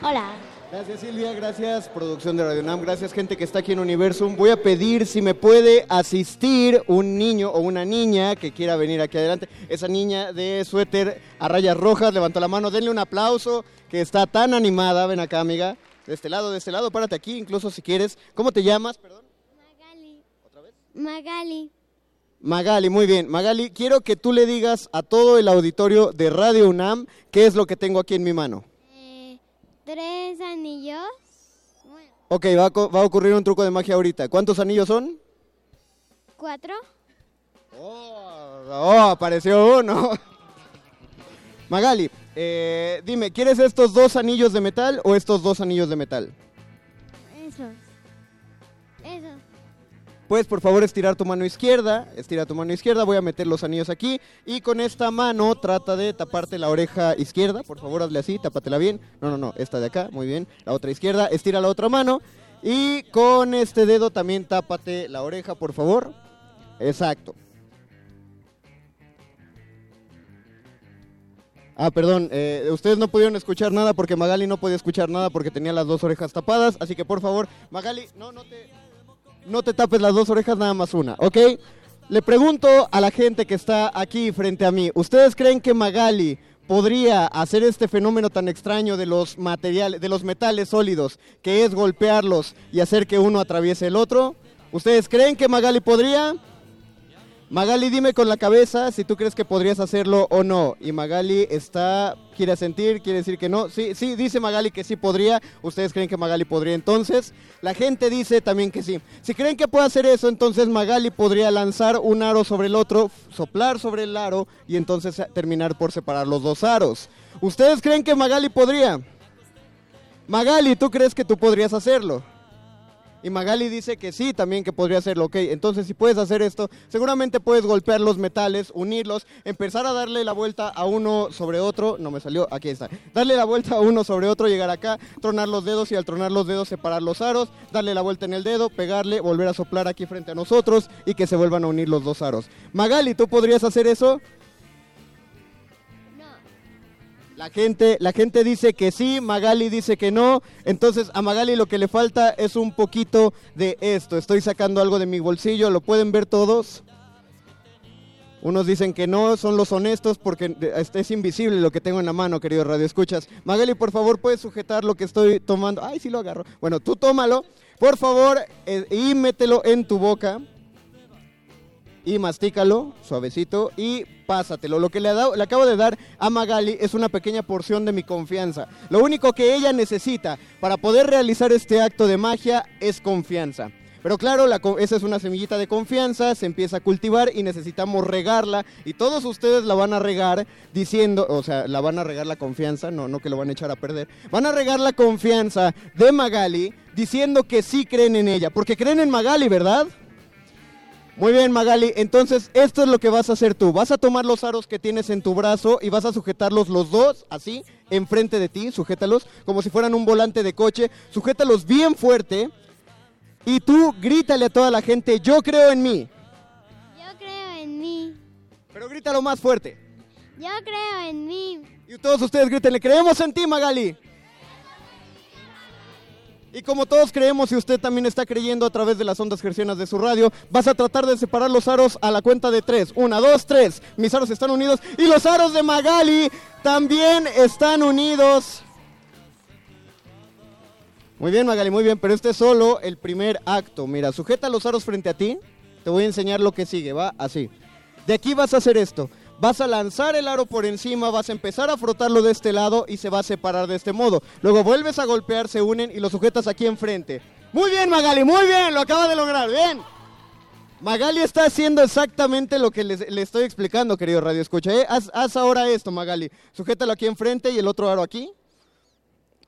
Hola. Gracias Silvia, gracias producción de Radio Nam, gracias gente que está aquí en Universum. Voy a pedir si me puede asistir un niño o una niña que quiera venir aquí adelante. Esa niña de suéter a rayas rojas, levantó la mano, denle un aplauso, que está tan animada. Ven acá, amiga. De este lado, de este lado, párate aquí, incluso si quieres. ¿Cómo te llamas? Perdón. Magali. Magali, muy bien. Magali, quiero que tú le digas a todo el auditorio de Radio UNAM qué es lo que tengo aquí en mi mano. Tres anillos. Ok, va a, co- va a ocurrir un truco de magia ahorita. ¿Cuántos anillos son? Cuatro. Oh, apareció uno. <laughs> Magali, eh, dime, ¿quieres estos dos anillos de metal o estos dos anillos de metal? Puedes por favor estirar tu mano izquierda, estira tu mano izquierda, voy a meter los anillos aquí y con esta mano trata de taparte la oreja izquierda, por favor hazle así, tápatela bien, no, no, no, esta de acá, muy bien, la otra izquierda, estira la otra mano y con este dedo también tápate la oreja, por favor, exacto. Ah, perdón, eh, ustedes no pudieron escuchar nada porque Magali no podía escuchar nada porque tenía las dos orejas tapadas, así que por favor, Magali, no, no te... No te tapes las dos orejas, nada más una, ¿ok? Le pregunto a la gente que está aquí frente a mí, ¿ustedes creen que Magali podría hacer este fenómeno tan extraño de los materiales, de los metales sólidos, que es golpearlos y hacer que uno atraviese el otro? ¿Ustedes creen que Magali podría? Magali, dime con la cabeza si tú crees que podrías hacerlo o no. Y Magali está, quiere sentir, quiere decir que no. Sí, sí, dice Magali que sí podría. ¿Ustedes creen que Magali podría entonces? La gente dice también que sí. Si creen que puede hacer eso, entonces Magali podría lanzar un aro sobre el otro, soplar sobre el aro y entonces terminar por separar los dos aros. ¿Ustedes creen que Magali podría? Magali, ¿tú crees que tú podrías hacerlo? Y Magali dice que sí, también que podría hacerlo. Ok, entonces si puedes hacer esto, seguramente puedes golpear los metales, unirlos, empezar a darle la vuelta a uno sobre otro. No me salió, aquí está. Darle la vuelta a uno sobre otro, llegar acá, tronar los dedos y al tronar los dedos separar los aros, darle la vuelta en el dedo, pegarle, volver a soplar aquí frente a nosotros y que se vuelvan a unir los dos aros. Magali, ¿tú podrías hacer eso? La gente, la gente dice que sí, Magali dice que no. Entonces a Magali lo que le falta es un poquito de esto. Estoy sacando algo de mi bolsillo, ¿lo pueden ver todos? Unos dicen que no, son los honestos porque este es invisible lo que tengo en la mano, querido Radio Escuchas. Magali, por favor, puedes sujetar lo que estoy tomando. Ay, sí lo agarro. Bueno, tú tómalo, por favor, eh, y mételo en tu boca. Y mastícalo, suavecito, y pásatelo. Lo que le, dado- le acabo de dar a Magali es una pequeña porción de mi confianza. Lo único que ella necesita para poder realizar este acto de magia es confianza. Pero claro, esa es una semillita de confianza, se empieza a cultivar y necesitamos regarla. Y todos ustedes la van a regar diciendo, o sea, la van a regar la confianza, no, no que lo van a echar a perder. Van a regar la confianza de Magali diciendo que sí creen en ella. Porque creen en Magali, ¿verdad? Muy bien, Magali. Entonces, esto es lo que vas a hacer tú. Vas a tomar los aros que tienes en tu brazo y vas a sujetarlos los dos, así, enfrente de ti. Sujétalos como si fueran un volante de coche. Sujétalos bien fuerte. Y tú grítale a toda la gente, yo creo en mí. Yo creo en mí. Pero grítalo más fuerte. Yo creo en mí. Y todos ustedes grítenle, creemos en ti, Magali. Y como todos creemos y usted también está creyendo a través de las ondas gercianas de su radio, vas a tratar de separar los aros a la cuenta de tres. Una, dos, tres. Mis aros están unidos y los aros de Magali también están unidos. Muy bien, Magali, muy bien, pero este es solo el primer acto. Mira, sujeta los aros frente a ti. Te voy a enseñar lo que sigue, va así. De aquí vas a hacer esto. Vas a lanzar el aro por encima, vas a empezar a frotarlo de este lado y se va a separar de este modo. Luego vuelves a golpear, se unen y lo sujetas aquí enfrente. Muy bien, Magali, muy bien, lo acaba de lograr, bien. Magali está haciendo exactamente lo que le estoy explicando, querido Radio Escucha. ¿eh? Haz, haz ahora esto, Magali. Sujétalo aquí enfrente y el otro aro aquí.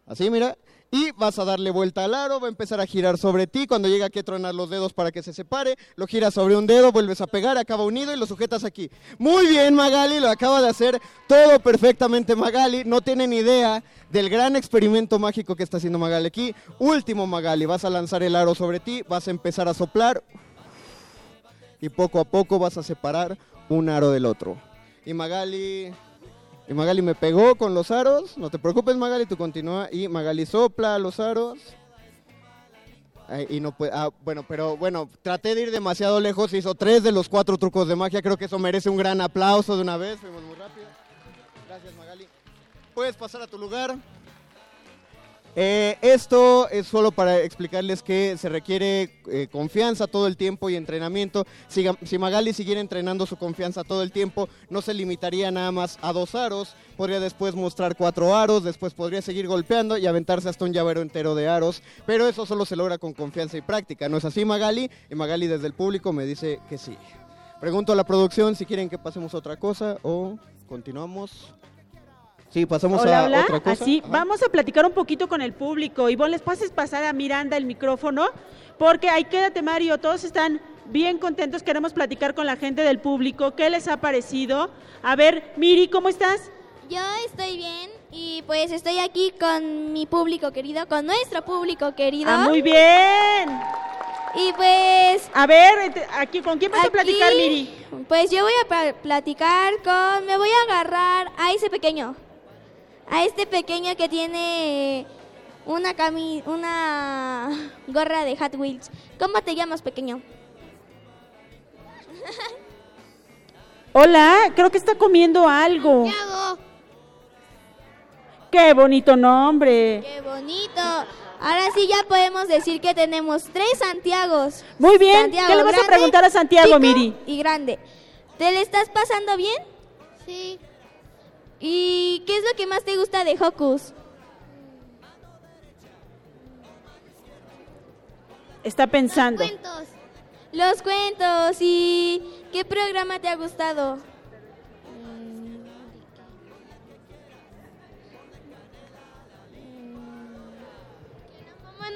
Así, mira. Y vas a darle vuelta al aro, va a empezar a girar sobre ti. Cuando llega aquí a tronar los dedos para que se separe, lo giras sobre un dedo, vuelves a pegar, acaba unido y lo sujetas aquí. Muy bien, Magali, lo acaba de hacer todo perfectamente, Magali. No tiene ni idea del gran experimento mágico que está haciendo Magali aquí. Último, Magali, vas a lanzar el aro sobre ti, vas a empezar a soplar y poco a poco vas a separar un aro del otro. Y Magali y Magali me pegó con los aros. No te preocupes, Magali, tú continúa. Y Magali sopla los aros. Y no puede. Ah, bueno, pero bueno, traté de ir demasiado lejos. Hizo tres de los cuatro trucos de magia. Creo que eso merece un gran aplauso de una vez. Fuimos muy rápido. Gracias, Magali. Puedes pasar a tu lugar. Eh, esto es solo para explicarles que se requiere eh, confianza todo el tiempo y entrenamiento. Si, si, Magali siguiera entrenando su confianza todo el tiempo, no se limitaría nada más a dos aros, podría después mostrar cuatro aros, después podría seguir golpeando y aventarse hasta un llavero entero de aros, pero eso solo se logra con confianza y práctica. ¿No es así Magali? Y Magali desde el público me dice que sí. Pregunto a la producción si quieren que pasemos otra cosa o continuamos. Sí, pasamos hola, a hola. otra cosa. Así, vamos a platicar un poquito con el público. Ivonne, ¿les pases pasar a Miranda el micrófono? Porque ahí quédate, Mario. Todos están bien contentos. Queremos platicar con la gente del público. ¿Qué les ha parecido? A ver, Miri, ¿cómo estás? Yo estoy bien y pues estoy aquí con mi público querido, con nuestro público querido. Ah, muy bien. Y pues... A ver, aquí, ¿con quién vas a platicar, Miri? Pues yo voy a platicar con... Me voy a agarrar a ese pequeño a este pequeño que tiene una cami una gorra de Hot Wheels. ¿Cómo te llamas, pequeño? <laughs> Hola, creo que está comiendo algo. Santiago. Qué bonito nombre. Qué bonito. Ahora sí ya podemos decir que tenemos tres Santiagos. Muy bien. Santiago ¿Qué le vas grande, a preguntar a Santiago, chico Miri? Y grande. ¿Te le estás pasando bien? Sí. ¿Y qué es lo que más te gusta de Hocus? Está pensando. Los cuentos. Los cuentos. ¿Y qué programa te ha gustado?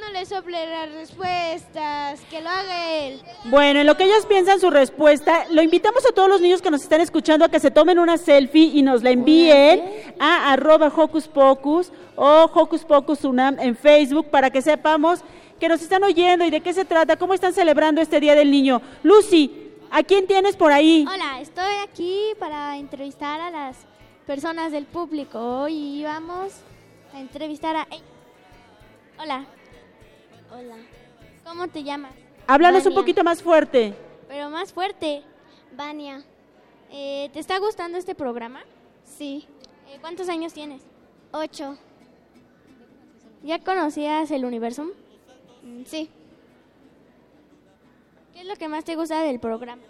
No le sople las respuestas, que lo haga él. Bueno, en lo que ellos piensan su respuesta, lo invitamos a todos los niños que nos están escuchando a que se tomen una selfie y nos la envíen a arroba Hocus Pocus o Hocus Pocus Unam en Facebook para que sepamos que nos están oyendo y de qué se trata, cómo están celebrando este Día del Niño. Lucy, ¿a quién tienes por ahí? Hola, estoy aquí para entrevistar a las personas del público. Hoy vamos a entrevistar a... Hola. Hola. ¿Cómo te llamas? Háblanos un poquito más fuerte. Pero más fuerte. Vania. Eh, ¿Te está gustando este programa? Sí. Eh, ¿Cuántos años tienes? Ocho. ¿Ya conocías el Universum? Mm, Sí. ¿Qué es lo que más te gusta del programa?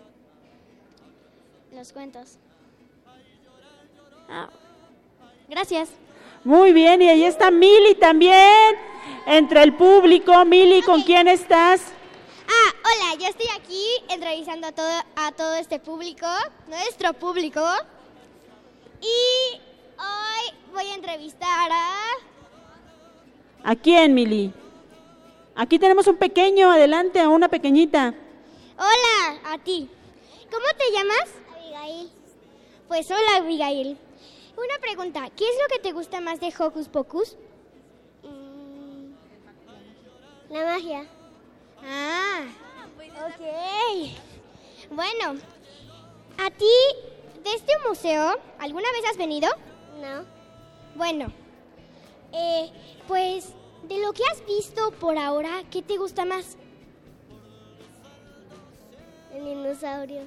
Los cuentos. Ah, gracias. Muy bien, y ahí está Mili también, entre el público. Mili, ¿con quién estás? Ah, hola, yo estoy aquí entrevistando a todo, a todo este público, nuestro público. Y hoy voy a entrevistar a... ¿A quién, Mili? Aquí tenemos un pequeño, adelante, a una pequeñita. Hola, a ti. ¿Cómo te llamas? Abigail. Pues hola, Abigail. Una pregunta, ¿qué es lo que te gusta más de Hocus Pocus? Mm, La magia. Ah, ok. Bueno, ¿a ti de este museo alguna vez has venido? No. Bueno, eh, pues de lo que has visto por ahora, ¿qué te gusta más? El dinosaurio.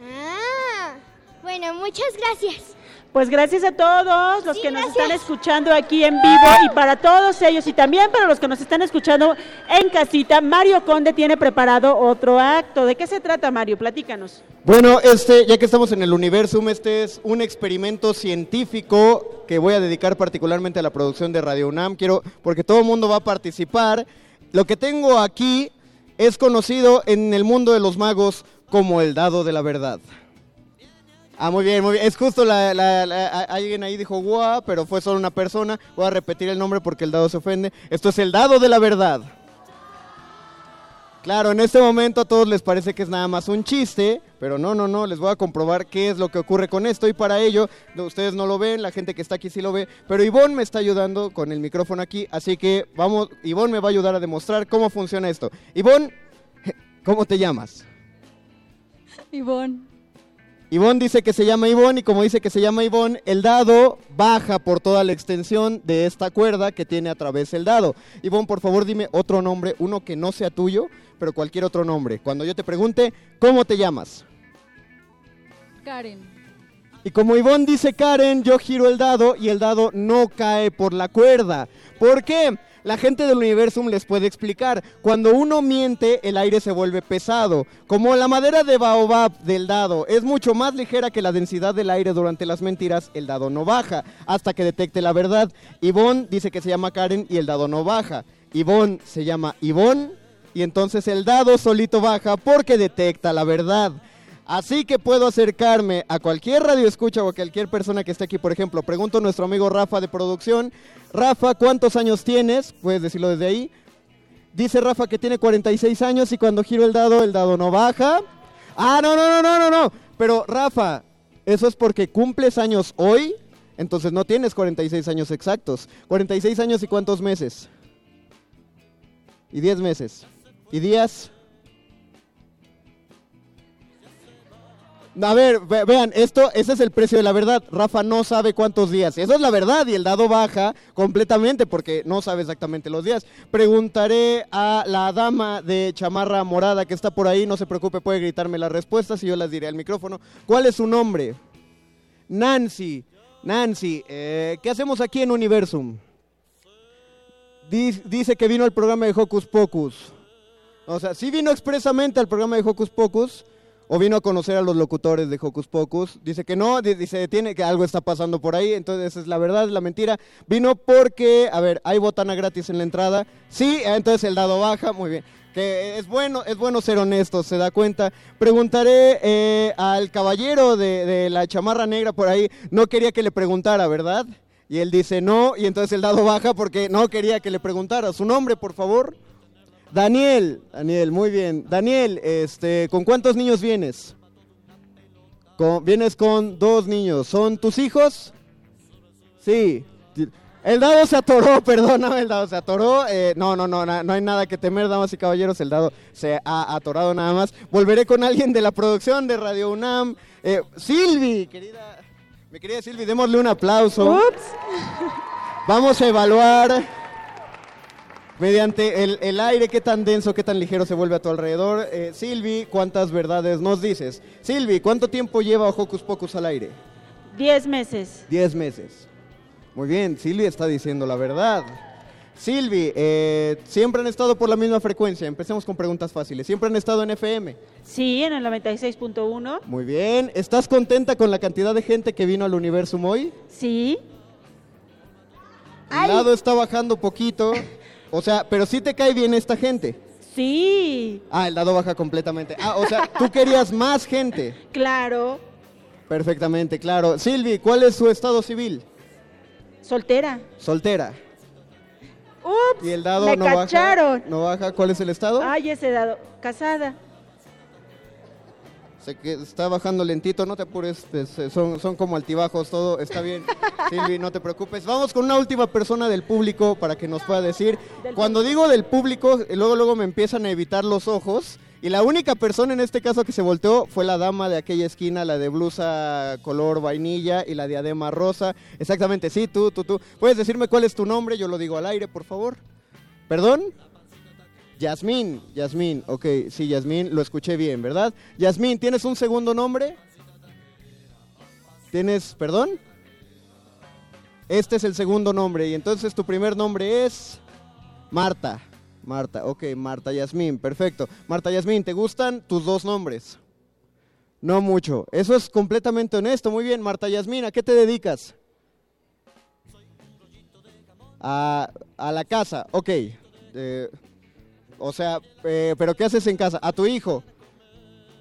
Ah, bueno, muchas gracias. Pues gracias a todos los Sí, que nos gracias. están escuchando aquí en vivo y para todos ellos y también para los que nos están escuchando en casita, Mario Conde tiene preparado otro acto. ¿De qué se trata, Mario? Platícanos. Bueno, este, ya que estamos en el Universum, este es un experimento científico que voy a dedicar particularmente a la producción de Radio UNAM. Quiero, porque todo el mundo va a participar. Lo que tengo aquí es conocido en el mundo de los magos como el dado de la verdad. Ah, muy bien, muy bien. Es justo la, la- alguien ahí dijo guau, pero fue solo una persona. Voy a repetir el nombre porque el dado se ofende. Esto es el dado de la verdad. Claro, en este momento a todos les parece que es nada más un chiste, pero no, no, no, les voy a comprobar qué es lo que ocurre con esto y para ello, ustedes no lo ven, la gente que está aquí sí lo ve, pero Ivonne me está ayudando con el micrófono aquí, así que vamos, Ivonne me va a ayudar a demostrar cómo funciona esto. Ivonne, <laughs> ¿cómo te llamas? Ivonne. Ivonne dice que se llama Ivonne y como dice que se llama Ivonne, el dado baja por toda la extensión de esta cuerda que tiene a través el dado. Ivonne, por favor dime otro nombre, uno que no sea tuyo, pero cualquier otro nombre. Cuando yo te pregunte, ¿cómo te llamas? Karen. Y como Ivonne dice Karen, yo giro el dado y el dado no cae por la cuerda. ¿Por qué? La gente del universum les puede explicar. Cuando uno miente, el aire se vuelve pesado. Como la madera de baobab del dado es mucho más ligera que la densidad del aire durante las mentiras, el dado no baja hasta que detecte la verdad. Ivonne dice que se llama Karen y el dado no baja. Ivonne se llama Ivonne y entonces el dado solito baja porque detecta la verdad. Así que puedo acercarme a cualquier radio escucha o a cualquier persona que esté aquí. Por ejemplo, pregunto a nuestro amigo Rafa de producción. Rafa, ¿cuántos años tienes? Puedes decirlo desde ahí. Dice Rafa que tiene 46 años y cuando giro el dado, el dado no baja. Ah, no, no, no, no, no, no. Pero Rafa, eso es porque cumples años hoy. Entonces no tienes 46 años exactos. 46 años y cuántos meses? Y 10 meses. ¿Y días? A ver, ve- vean, esto, ese es el precio de la verdad. Rafa no sabe cuántos días. Eso es la verdad y el dado baja completamente porque no sabe exactamente los días. Preguntaré a la dama de chamarra morada que está por ahí. No se preocupe, puede gritarme las respuestas y yo las diré al micrófono. ¿Cuál es su nombre? Nancy. Nancy, eh, ¿qué hacemos aquí en Universum? Di- Dice que vino al programa de Hocus Pocus. O sea, sí vino expresamente al programa de Hocus Pocus o vino a conocer a los locutores de Hocus Pocus. Dice que no, di- dice tiene que algo está pasando por ahí, entonces es la verdad, es la mentira. Vino porque, a ver, hay botana gratis en la entrada. Sí, entonces el dado baja, muy bien. Que es bueno, es bueno ser honesto, se da cuenta. Preguntaré eh, al caballero de la chamarra negra por ahí, no quería que le preguntara, ¿verdad? Y él dice no, y entonces el dado baja porque no quería que le preguntara. Su nombre, por favor. Daniel, Daniel, muy bien. Daniel, este, ¿con cuántos niños vienes? Con- vienes con dos niños. ¿Son tus hijos? Sí. El dado se atoró, <laughs> perdóname, el dado se atoró. Eh, no, no, no, no hay nada que temer, damas y caballeros, el dado se ha atorado nada más. Volveré con alguien de la producción de Radio UNAM. Eh, Silvi, querida, mi querida Silvi, démosle un aplauso. Vamos a evaluar mediante el, el aire qué tan denso, qué tan ligero se vuelve a tu alrededor. Eh, Silvi, ¿cuántas verdades nos dices? Silvi, ¿cuánto tiempo lleva Hocus Pocus al aire? Diez meses. Diez meses. Muy bien, Silvi está diciendo la verdad. Silvi, eh, siempre han estado por la misma frecuencia. Empecemos con preguntas fáciles. ¿Siempre han estado en FM? Sí, en el 96.1. Muy bien. ¿Estás contenta con la cantidad de gente que vino al Universum hoy? Sí. El lado está bajando poquito. <laughs> O sea, pero sí te cae bien esta gente. Sí. Ah, el dado baja completamente. Ah, o sea, tú querías más gente. Claro. Perfectamente, claro. Silvi, ¿cuál es su estado civil? Soltera. Soltera. Ups. Y el dado me no cacharon. baja. No baja. ¿Cuál es el estado? Ay, ese dado. Casada. Sé que está bajando lentito, no te apures, son, son como altibajos, todo está bien. <laughs> Silvi, no te preocupes. Vamos con una última persona del público para que nos pueda decir. Cuando digo del público, eh, luego luego me empiezan a evitar los ojos. Y la única persona en este caso que se volteó fue la dama de aquella esquina, la de blusa color vainilla y la diadema rosa. Exactamente, sí, tú, tú, tú. ¿Puedes decirme cuál es tu nombre? Yo lo digo al aire, por favor. ¿Perdón? Yasmín, Yasmín, ok, sí, Yasmín, lo escuché bien, ¿verdad? Yasmín, ¿tienes un segundo nombre? ¿Tienes, perdón? Este es el segundo nombre y entonces tu primer nombre es Marta. Marta, ok, Marta Yasmín, perfecto. Marta Yasmín, ¿te gustan tus dos nombres? No mucho. Eso es completamente honesto. Muy bien, Marta Yasmín, ¿a qué te dedicas? A, a la casa, ok. Eh, o sea, eh, ¿pero qué haces en casa? A tu hijo.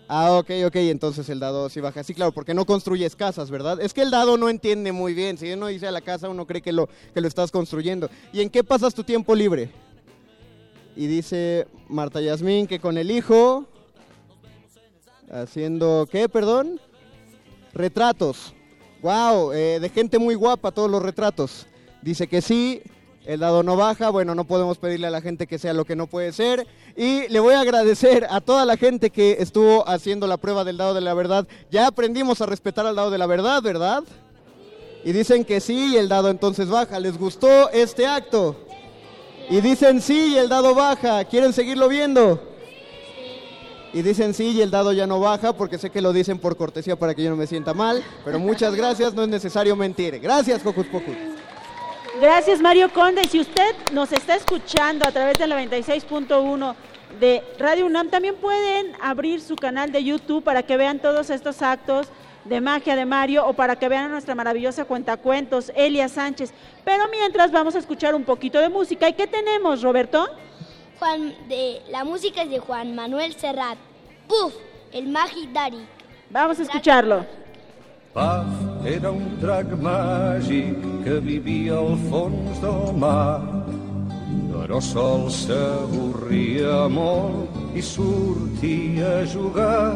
Ah, ok, ok, entonces el dado sí baja. Sí, claro, porque no construyes casas, ¿verdad? Es que el dado no entiende muy bien. Si uno dice a la casa, uno cree que lo, que lo estás construyendo. ¿Y en qué pasas tu tiempo libre? Y dice Marta Yasmín que con el hijo, haciendo, ¿qué, perdón? Retratos. Wow, de gente muy guapa todos los retratos. Dice que sí, el dado no baja, bueno, no podemos pedirle a la gente que sea lo que no puede ser. Y le voy a agradecer a toda la gente que estuvo haciendo la prueba del dado de la verdad. Ya aprendimos a respetar al dado de la verdad, ¿verdad? Y dicen que sí y el dado entonces baja. ¿Les gustó este acto? Y dicen sí y el dado baja. ¿Quieren seguirlo viendo? Y dicen sí y el dado ya no baja porque sé que lo dicen por cortesía para que yo no me sienta mal. Pero muchas gracias, no es necesario mentir. Gracias, Pocus. Gracias, Mario Conde. Si usted nos está escuchando a través del 96.1 de Radio UNAM, también pueden abrir su canal de YouTube para que vean todos estos actos de magia de Mario o para que vean a nuestra maravillosa cuentacuentos, Elia Sánchez. Pero mientras vamos a escuchar un poquito de música. ¿Y qué tenemos, Roberto? Juan, de, la música es de Juan Manuel Serrat. ¡Puf! El Magic Daddy. Vamos a escucharlo. Paf era un drac màgic que vivia al fons del mar, però sol s'avorria molt i sortia a jugar.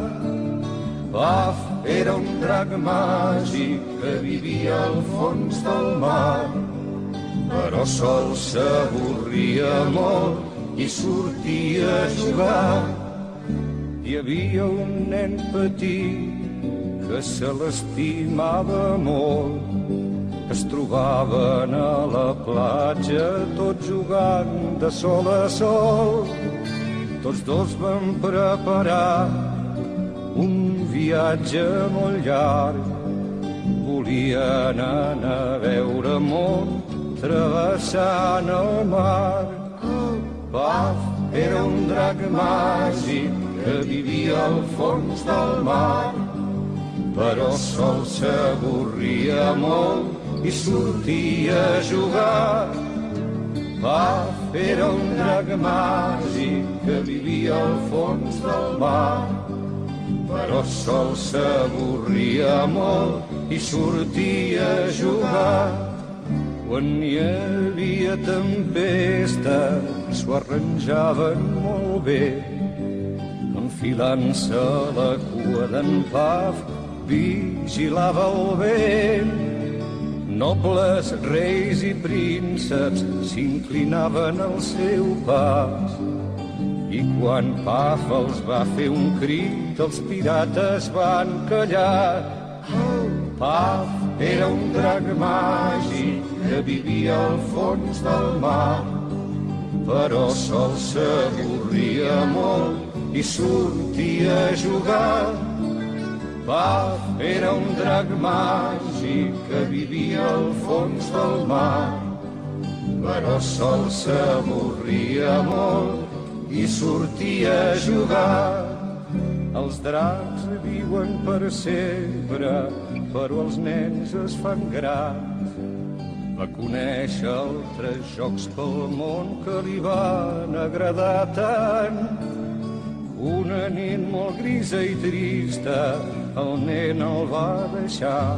Paf era un drac màgic que vivia al fons del mar, però sol s'avorria molt i sortia a jugar. Hi havia un nen petit que se l'estimava molt. Es trobaven a la platja tots jugant de sol a sol. Tots dos van preparar un viatge molt llarg. Volien anar a veure món travessant el mar. Paf era un drac màgic que vivia al fons del mar però sol s'avorria molt i sortia a jugar. Paf era un drac màgic que vivia al fons del mar, però sol s'avorria molt i sortia a jugar. Quan hi havia tempesta, s'ho arranjaven molt bé, enfilant-se la cua d'en Paf vigilava el vent. Nobles reis i prínceps s'inclinaven al seu pas. I quan Paf els va fer un crit, els pirates van callar. Paf era un drac màgic que vivia al fons del mar, però sol s'avorria molt i sortia a jugar Paf era un drac màgic que vivia al fons del mar, però sol s'avorria molt i sortia a jugar. Els dracs viuen per sempre, però els nens es fan grans. Va conèixer altres jocs pel món que li van agradar tant. Una nit molt grisa i trista, el nen el va deixar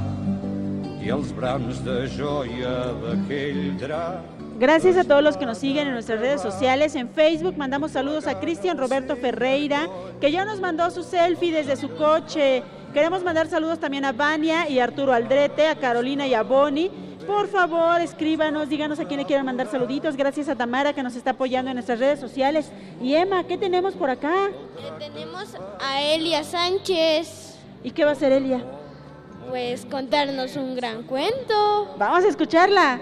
i els brams de joia d'aquell drac Gracias a todos los que nos siguen en nuestras redes sociales. En Facebook mandamos saludos a Cristian Roberto Ferreira, que ya nos mandó su selfie desde su coche. Queremos mandar saludos también a Vania y Arturo Aldrete, a Carolina y a Boni. Por favor, escríbanos, díganos a quién le quieren mandar saluditos. Gracias a Tamara que nos está apoyando en nuestras redes sociales. Y Emma, ¿qué tenemos por acá? tenemos a Elia Sánchez. ¿Y qué va a hacer Elia? Pues contarnos un gran cuento. Vamos a escucharla.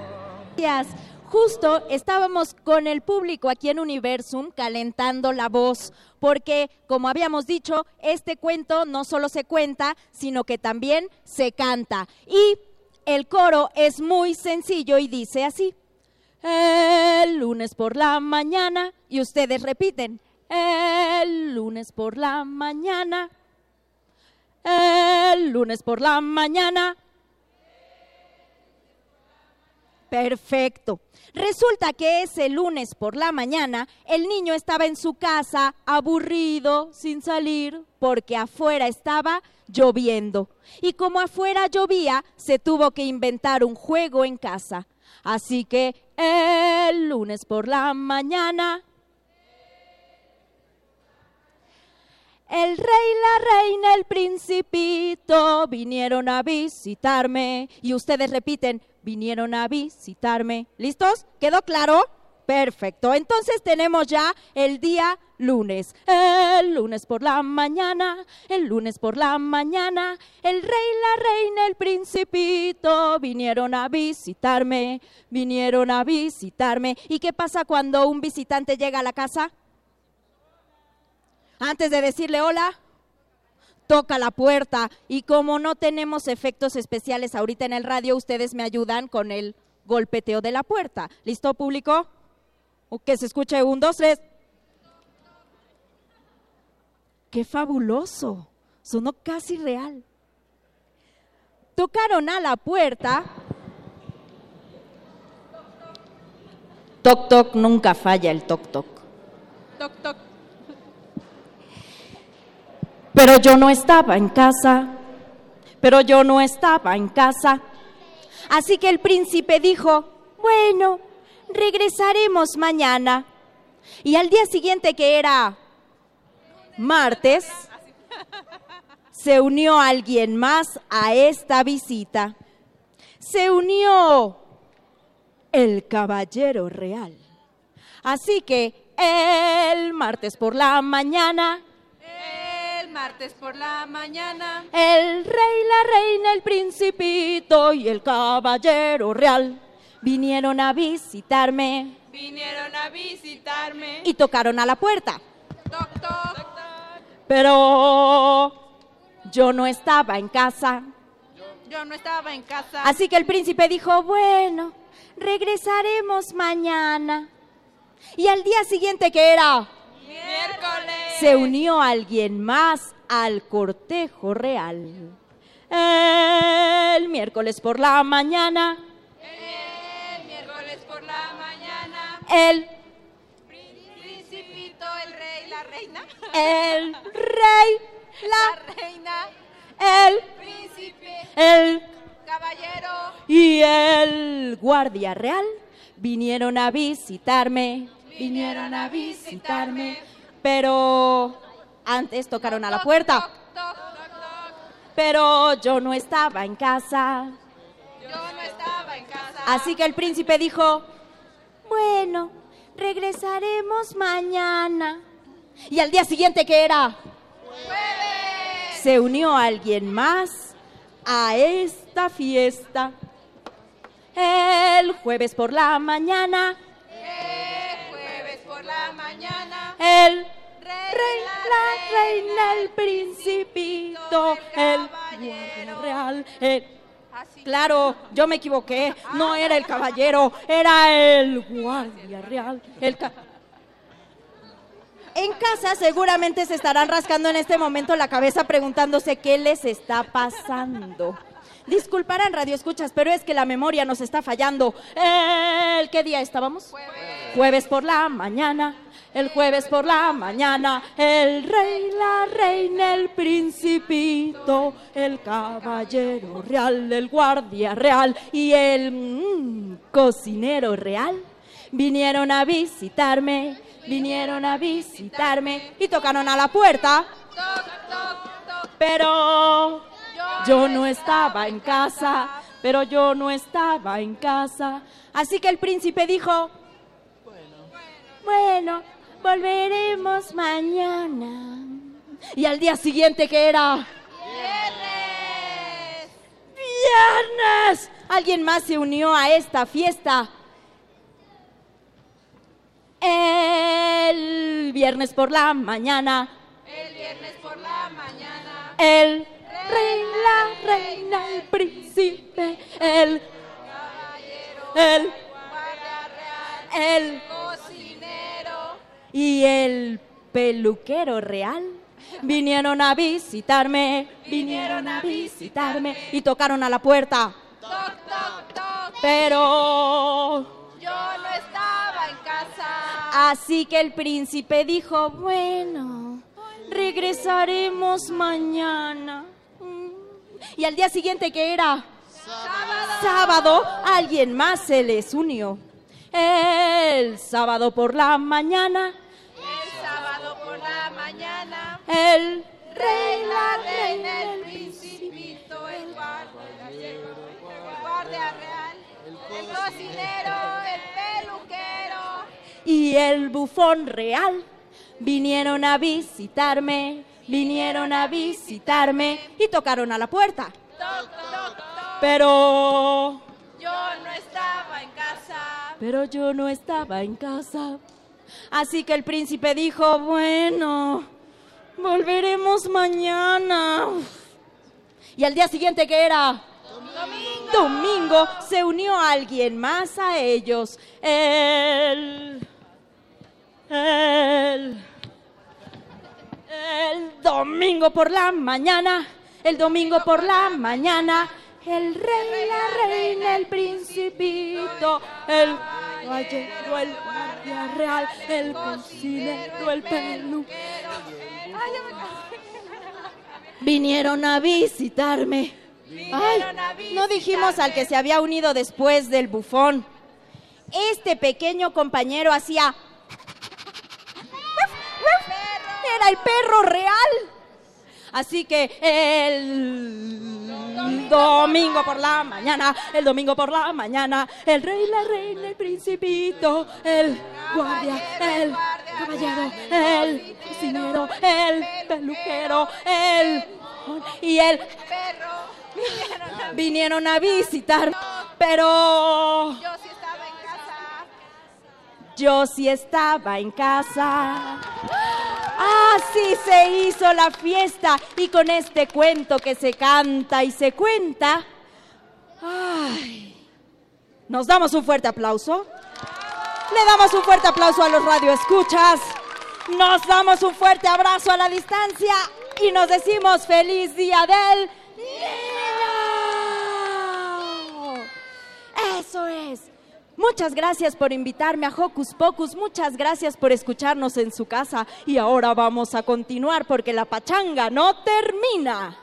Gracias. Justo estábamos con el público aquí en Universum calentando la voz, porque como habíamos dicho, este cuento no solo se cuenta, sino que también se canta. Y el coro es muy sencillo y dice así. El lunes por la mañana, y ustedes repiten, el lunes por la mañana, el lunes por la mañana. Perfecto. Resulta que ese lunes por la mañana el niño estaba en su casa aburrido, sin salir, porque afuera estaba lloviendo. Y como afuera llovía, se tuvo que inventar un juego en casa. Así que el lunes por la mañana El rey, la reina, el principito vinieron a visitarme. Y ustedes repiten, vinieron a visitarme. ¿Listos? ¿Quedó claro? Perfecto. Entonces tenemos ya el día lunes. El lunes por la mañana, el lunes por la mañana, el rey, la reina, el principito vinieron a visitarme, vinieron a visitarme. ¿Y qué pasa cuando un visitante llega a la casa? Antes de decirle hola, toca la puerta y como no tenemos efectos especiales ahorita en el radio, ustedes me ayudan con el golpeteo de la puerta. ¿Listo, público? Que se escuche un, dos, tres. ¡Qué fabuloso! Sonó casi real. Tocaron a la puerta. Toc, toc, nunca falla el toc, toc. Toc, toc. Pero yo no estaba en casa, pero yo no estaba en casa. Así que el príncipe dijo, bueno, regresaremos mañana. Y al día siguiente, que era martes, se unió alguien más a esta visita. Se unió el caballero real. Así que el martes por la mañana martes por la mañana. El rey, la reina, el principito y el caballero real vinieron a visitarme Vinieron a visitarme. y tocaron a la puerta. Toc, toc. Pero yo no estaba en casa. Yo no estaba en casa. Así que el príncipe dijo, bueno, regresaremos mañana. Y al día siguiente que era, Miércoles. Se unió alguien más al cortejo real. El miércoles por la mañana, El miércoles por la mañana. el, Principito, el rey, la reina. el rey, La reina. el, Príncipe. el Caballero. y el guardia real vinieron a visitarme, Vinieron a visitarme. Pero antes tocaron a la puerta. Pero yo no estaba en casa. Yo no estaba en casa. Así que el príncipe dijo, bueno, regresaremos mañana. Y al día siguiente que era, se unió alguien más a esta fiesta. El jueves por la mañana, jueves la mañana. el rey, la reina, el principito, el guardia real, el- Claro, yo me equivoqué, no era el caballero, era el guardia real, el ca- En casa seguramente se estarán rascando en este momento la cabeza preguntándose qué les está pasando. Disculparán radio escuchas, pero es que la memoria nos está fallando. ¿El qué día estábamos? Jueves por la mañana, el jueves por la mañana, el rey, la reina, el principito, el caballero real, el guardia real y el mm, cocinero real vinieron a visitarme, vinieron a visitarme y tocaron a la puerta. Pero yo no estaba en casa, pero yo no estaba en casa. Así que el príncipe dijo, bueno, volveremos mañana. Y al día siguiente que era... ¡Viernes! Alguien más se unió a esta fiesta. El viernes por la mañana, El viernes por la mañana. el rey, la reina, el príncipe, el, el, el Cocinero. y el peluquero real vinieron a visitarme, vinieron a visitarme y tocaron a la puerta. Toc, toc, toc. Pero Yo no estaba en casa. así que el príncipe dijo, bueno, regresaremos mañana. Y al día siguiente que era sábado, alguien más se les unió. El sábado por la mañana, El sábado por la mañana. el Rey, la reina, el principito, el el guardia real, el cocinero, el peluquero. y el bufón real vinieron a visitarme, vinieron a visitarme y tocaron a la puerta. Toc, toc, toc. Pero, Yo no estaba en casa. pero yo no estaba en casa. Así que el príncipe dijo, bueno, volveremos mañana. Y al día siguiente que era Domingo. domingo, se unió alguien más a ellos. El... El... El domingo por la mañana, el domingo por la mañana, el rey, la reina, el principito, el caballero, el guardia real, el cocinero, el peluquero. Vinieron a visitarme. Ay, no dijimos al que se había unido después del bufón. Este pequeño compañero hacía... El perro real. Así que el domingo por la mañana, el domingo por la mañana, el rey, la reina, el principito, el guardia, el caballero, el cocinero, el peluquero, el y el vinieron a visitar, pero Yo sí estaba en casa. yo sí estaba en casa. Así se hizo la fiesta y con este cuento que se canta y se cuenta, ay, nos damos un fuerte aplauso. Le damos un fuerte aplauso a los radioescuchas. Nos damos un fuerte abrazo a la distancia y nos decimos feliz día del niño. Eso es. Muchas gracias por invitarme a Hocus Pocus, muchas gracias por escucharnos en su casa y ahora vamos a continuar porque la pachanga no termina.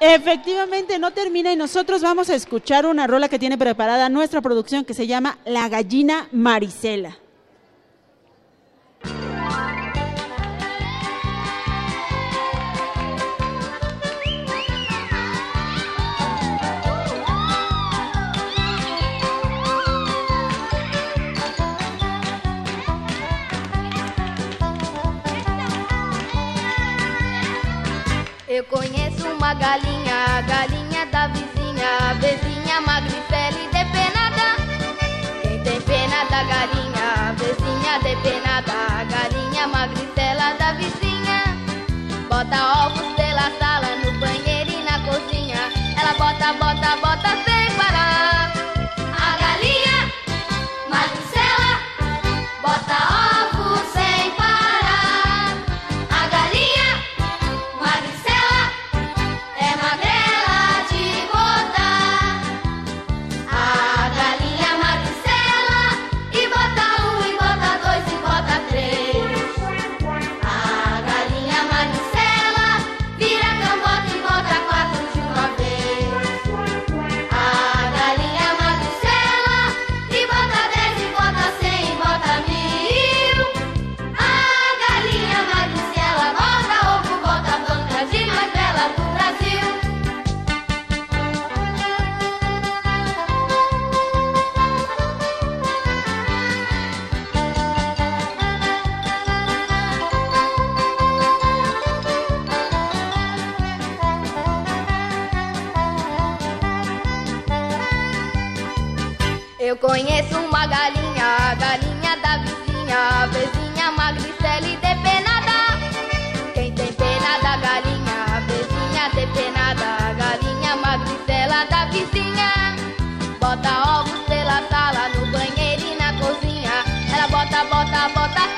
Efectivamente, no termina y nosotros vamos a escuchar una rola que tiene preparada nuestra producción que se llama La gallina Marisela. Eu conheço uma galinha, galinha da vizinha, vizinha magricela e depenada. Quem tem pena da galinha, vizinha depenada, galinha magricela da vizinha. Bota ovos pela sala, no banheiro e na cozinha. Ela bota, bota, vizinha. Bota ovos pela sala, no banheiro e na cozinha. Ela bota, bota, bota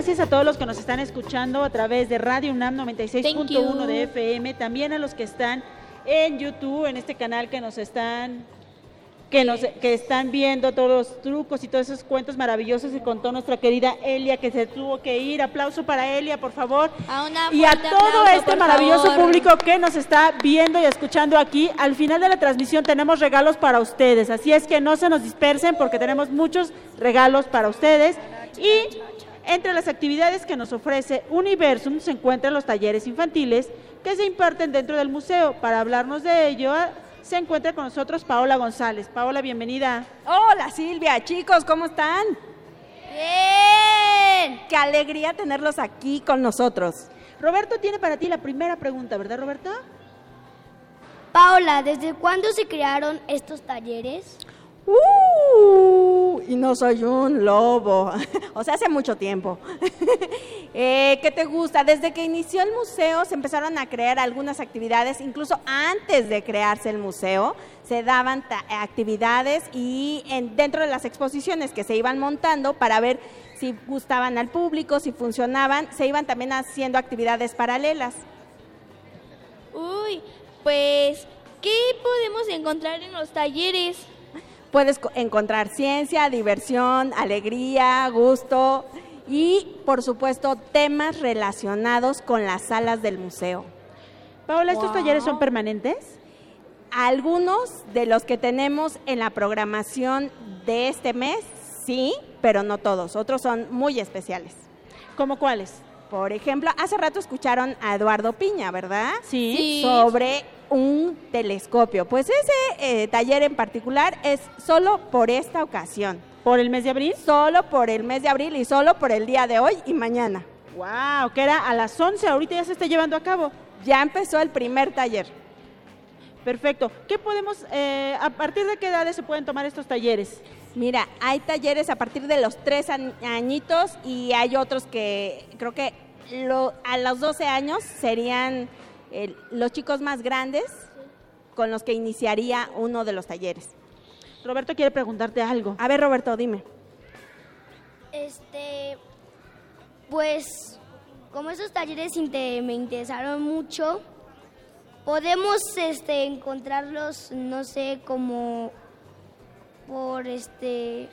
Gracias a todos los que nos están escuchando a través de Radio UNAM 96.1 de FM, también a los que están en YouTube, en este canal que nos están que nos que están viendo todos los trucos y todos esos cuentos maravillosos que contó nuestra querida Elia que se tuvo que ir. Aplauso para Elia, por favor. y a todo aplauso, este maravilloso favor. público que nos está viendo y escuchando aquí. Al final de la transmisión tenemos regalos para ustedes, así es que no se nos dispersen porque tenemos muchos regalos para ustedes. Y entre las actividades que nos ofrece Universum se encuentran los talleres infantiles que se imparten dentro del museo. Para hablarnos de ello, ah, se encuentra con nosotros Paola González. Paola, bienvenida. Hola Silvia, chicos, ¿cómo están? Bien. Qué alegría tenerlos aquí con nosotros. Roberto tiene para ti la primera pregunta, ¿verdad, Roberto? Paola, ¿desde cuándo se crearon estos talleres? Uh, y no soy un lobo, <laughs> o sea, hace mucho tiempo. <laughs> Eh, ¿Qué te gusta? Desde que inició el museo se empezaron a crear algunas actividades, incluso antes de crearse el museo, se daban actividades y en- dentro de las exposiciones que se iban montando para ver si gustaban al público, si funcionaban, se iban también haciendo actividades paralelas. Uy, pues, ¿qué podemos encontrar en los talleres? Puedes co- encontrar ciencia, diversión, alegría, gusto y, por supuesto, temas relacionados con las salas del museo. Paola, ¿estos Wow. talleres son permanentes? Algunos de los que tenemos en la programación de este mes, sí, pero no todos. Otros son muy especiales. ¿Cómo cuáles? Por ejemplo, hace rato escucharon a Eduardo Piña, ¿verdad? Sí. Sí. Sobre un telescopio. Pues ese eh, taller en particular es solo por esta ocasión. ¿Por el mes de abril? Solo por el mes de abril y solo por el día de hoy y mañana. Wow, que era a las 11, ahorita ya se está llevando a cabo. Ya empezó el primer taller. Perfecto. ¿Qué podemos, eh, a partir de qué edades se pueden tomar estos talleres? Mira, hay talleres a partir de los tres añitos y hay otros que creo que lo- a los 12 años serían eh, los chicos más grandes con los que iniciaría uno de los talleres. Roberto quiere preguntarte algo. A ver, Roberto, dime. Este, pues, como esos talleres me interesaron mucho, podemos este, encontrarlos, no sé, como por este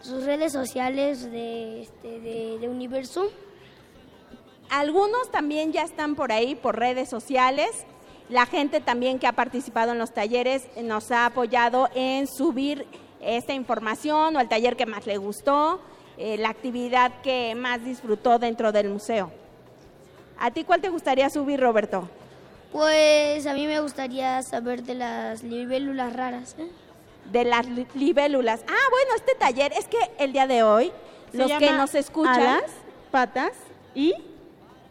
sus redes sociales de, este, de, de Universum. Algunos también ya están por ahí por redes sociales. La gente también que ha participado en los talleres nos ha apoyado en subir esta información o el taller que más le gustó, eh, la actividad que más disfrutó dentro del museo. ¿A ti cuál te gustaría subir, Roberto? Pues a mí me gustaría saber de las libélulas raras. ¿eh? De las li- libélulas. Ah, bueno, este taller es que el día de hoy, Se los que nos escuchan... alas, patas y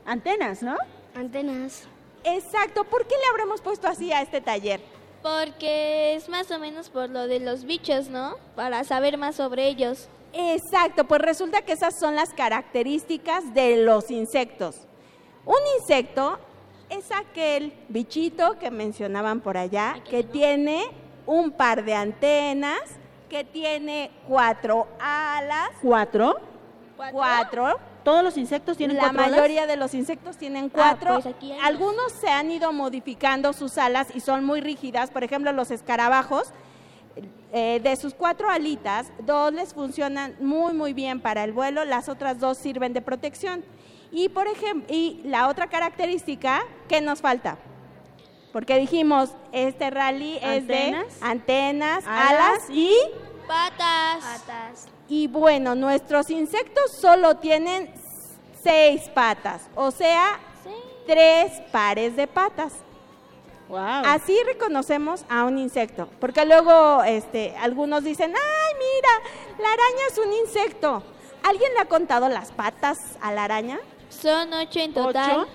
antenas, ¿no? Antenas. Exacto. ¿Por qué le habremos puesto así a este taller? Porque es más o menos por lo de los bichos, ¿no? Para saber más sobre ellos. Exacto, pues resulta que esas son las características de los insectos. Un insecto es aquel bichito que mencionaban por allá, que tiene un par de antenas, que tiene cuatro alas. ¿Cuatro? Cuatro. ¿Todos los insectos tienen La cuatro alas? mayoría de los insectos tienen cuatro. pues aquí hay Algunos se han ido modificando sus alas y son muy rígidas. Por ejemplo, los escarabajos, eh, de sus cuatro alitas, dos les funcionan muy, muy bien para el vuelo, las otras dos sirven de protección. Y, por ejemplo, y la otra característica, ¿qué nos falta? Porque dijimos, este rally es de Antenas, antenas, alas alas y... Patas. Patas. Y bueno, nuestros insectos solo tienen seis patas, o sea, tres pares de patas. Así reconocemos a un insecto, porque luego este, algunos dicen, ay, mira, la araña es un insecto. ¿Alguien le ha contado las patas a la araña? Son ocho en total.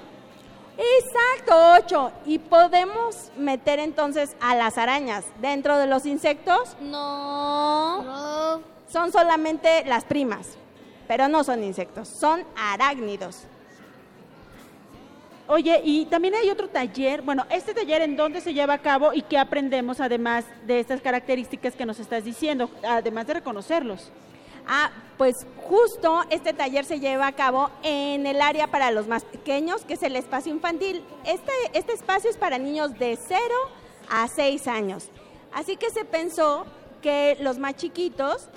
Exacto, ocho. ¿Y podemos meter entonces a las arañas dentro de los insectos? No. Son solamente las primas, pero no son insectos, son arácnidos. Oye, y también hay otro taller, bueno, este taller en dónde se lleva a cabo y qué aprendemos además de estas características que nos estás diciendo, además de reconocerlos. Ah, pues justo este taller se lleva a cabo en el área para los más pequeños, que es el espacio infantil. Este, este espacio es para niños de 0 a 6 años. Así que se pensó que los más chiquitos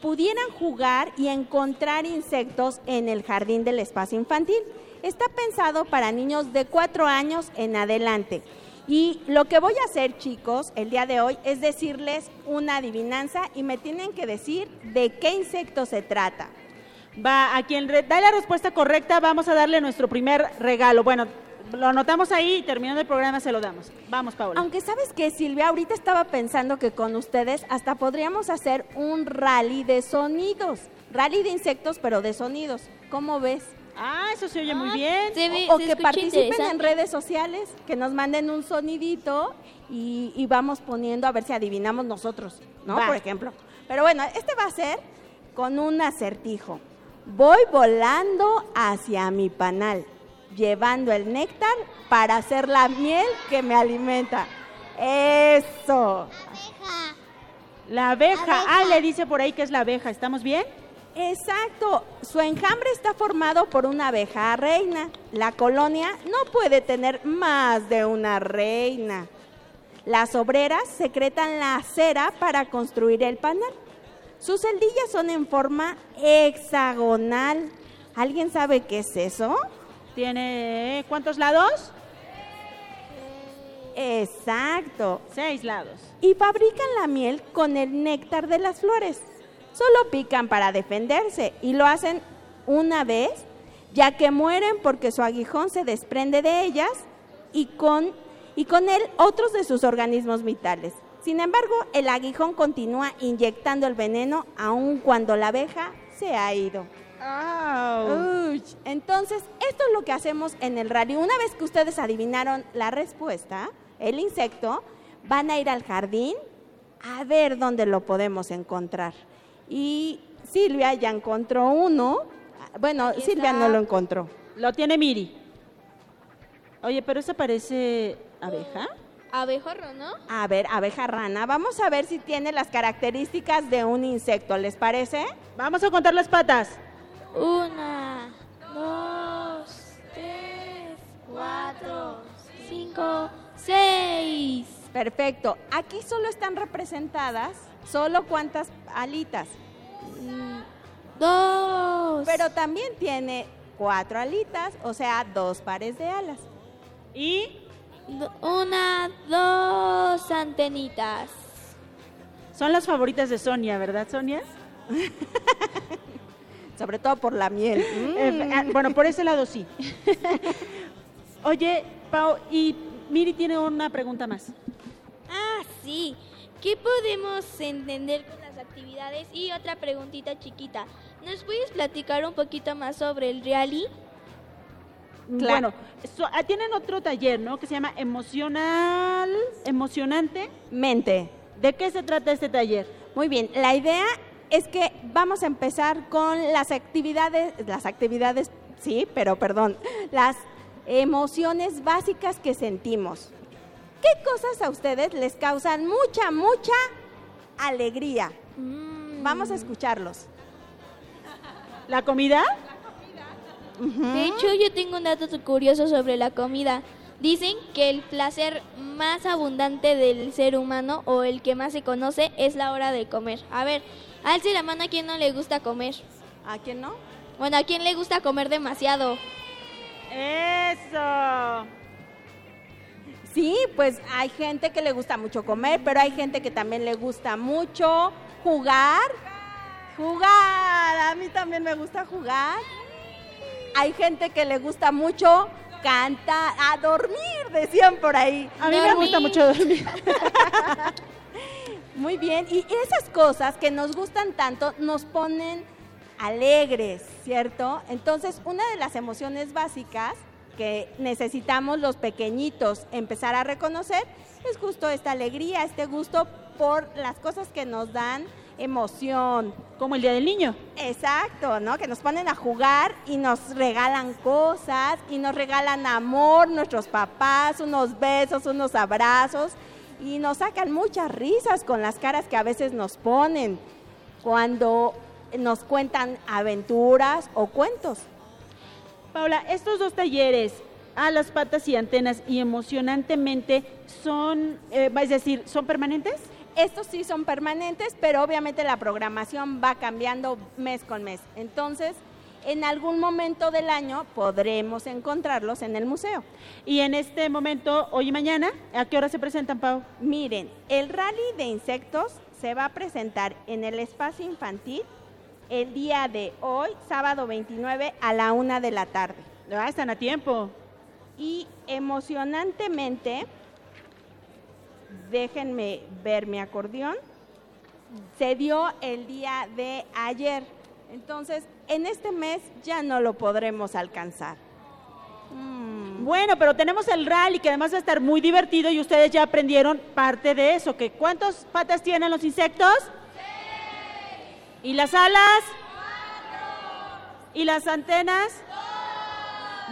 pudieran jugar y encontrar insectos en el jardín del espacio infantil. Está pensado para niños de 4 años en adelante. Y lo que voy a hacer, chicos, el día de hoy es decirles una adivinanza y me tienen que decir de qué insecto se trata. Va, a quien da la respuesta correcta, vamos a darle nuestro primer regalo. Bueno, lo anotamos ahí y terminando el programa se lo damos. Vamos, Paola. Aunque sabes que Silvia, ahorita estaba pensando que con ustedes hasta podríamos hacer un rally de sonidos. Rally de insectos, pero de sonidos. ¿Cómo ves? Ah, eso se oye muy bien. o, que participen en redes sociales, que nos manden un sonidito y, y, vamos poniendo a ver si adivinamos nosotros, ¿no? Por ejemplo. Pero bueno, este va a ser con un acertijo. Voy volando hacia mi panal, llevando el néctar para hacer la miel que me alimenta. Eso. La abeja. La abeja. Ah, le dice por ahí que es la abeja. ¿Estamos bien? Exacto, su enjambre está formado por una abeja reina. La colonia no puede tener más de una reina. Las obreras secretan la cera para construir el panal. Sus celdillas son en forma hexagonal. ¿Alguien sabe qué es eso? ¿Tiene cuántos lados? Exacto. Seis lados. Y fabrican la miel con el néctar de las flores solo pican para defenderse y lo hacen una vez, ya que mueren porque su aguijón se desprende de ellas y con, y con él otros de sus organismos vitales. Sin embargo, el aguijón continúa inyectando el veneno aun cuando la abeja se ha ido. Entonces, esto es lo que hacemos en el rally. Una vez que ustedes adivinaron la respuesta, el insecto, van a ir al jardín a ver dónde lo podemos encontrar. Y Silvia ya encontró uno. Bueno, Silvia no lo encontró. Lo tiene Miri. Oye, pero esa parece abeja. Abejorro, ¿no? A ver, abeja rana. Vamos a ver si tiene las características de un insecto, ¿les parece? Vamos a contar las patas. Una, dos, tres, cuatro, cinco, seis. Perfecto. Aquí solo están representadas ¿Solo cuántas alitas? Mm, dos. Pero también tiene cuatro alitas, o sea, dos pares de alas. ¿Y? Una, dos antenitas. Son las favoritas de Sonia, ¿verdad, Sonia? <laughs> Sobre todo por la miel. Eh, ah, bueno, por ese lado sí. <laughs> Oye, Pau, y Miri tiene una pregunta más. Ah, sí. ¿Qué podemos entender con las actividades? Y otra preguntita chiquita. ¿Nos puedes platicar un poquito más sobre el rally? Claro. Bueno, ah, tienen otro taller, ¿no? Que se llama Emocional, Emocionante. Mente. ¿De qué se trata este taller? Muy bien, la idea es que vamos a empezar con las actividades, las actividades, sí, pero perdón, las emociones básicas que sentimos. ¿Qué cosas a ustedes les causan mucha, mucha alegría? Mm. Vamos a escucharlos. ¿La comida? De hecho, yo tengo un dato curioso sobre la comida. Dicen que el placer más abundante del ser humano o el que más se conoce es la hora de comer. A ver, alce la mano a quien no le gusta comer. ¿A quién no? Bueno, a quien le gusta comer demasiado. Eso. Sí, pues hay gente que le gusta mucho comer, pero hay gente que también le gusta mucho jugar. Jugar, a mí también me gusta jugar. Hay gente que le gusta mucho cantar, a dormir, decían por ahí. A mí me gusta mucho dormir. <laughs> Muy bien, y esas cosas que nos gustan tanto nos ponen alegres, ¿cierto? Entonces, una de las emociones básicas que necesitamos los pequeñitos empezar a reconocer es justo esta alegría, este gusto por las cosas que nos dan emoción. Como el Día del Niño. Exacto, ¿no? Que nos ponen a jugar y nos regalan cosas y nos regalan amor, nuestros papás, unos besos, unos abrazos y nos sacan muchas risas con las caras que a veces nos ponen cuando nos cuentan aventuras o cuentos. Paula, estos dos talleres, a las patas y antenas y emocionantemente, son, eh, es decir, ¿son permanentes? Estos sí son permanentes, pero obviamente la programación va cambiando mes con mes. Entonces, en algún momento del año podremos encontrarlos en el museo. Y en este momento, hoy y mañana, ¿a qué hora se presentan, Pau? Miren, el rally de insectos se va a presentar en el espacio infantil el día de hoy, sábado 29, a la una de la tarde. Ah, están a tiempo. Y emocionantemente, déjenme ver mi acordeón, se dio el día de ayer. Entonces, en este mes ya no lo podremos alcanzar. Mm. Bueno, pero tenemos el rally que además va a estar muy divertido y ustedes ya aprendieron parte de eso. Que ¿Cuántas patas tienen los insectos? ¿Y las alas? ¿Y las antenas?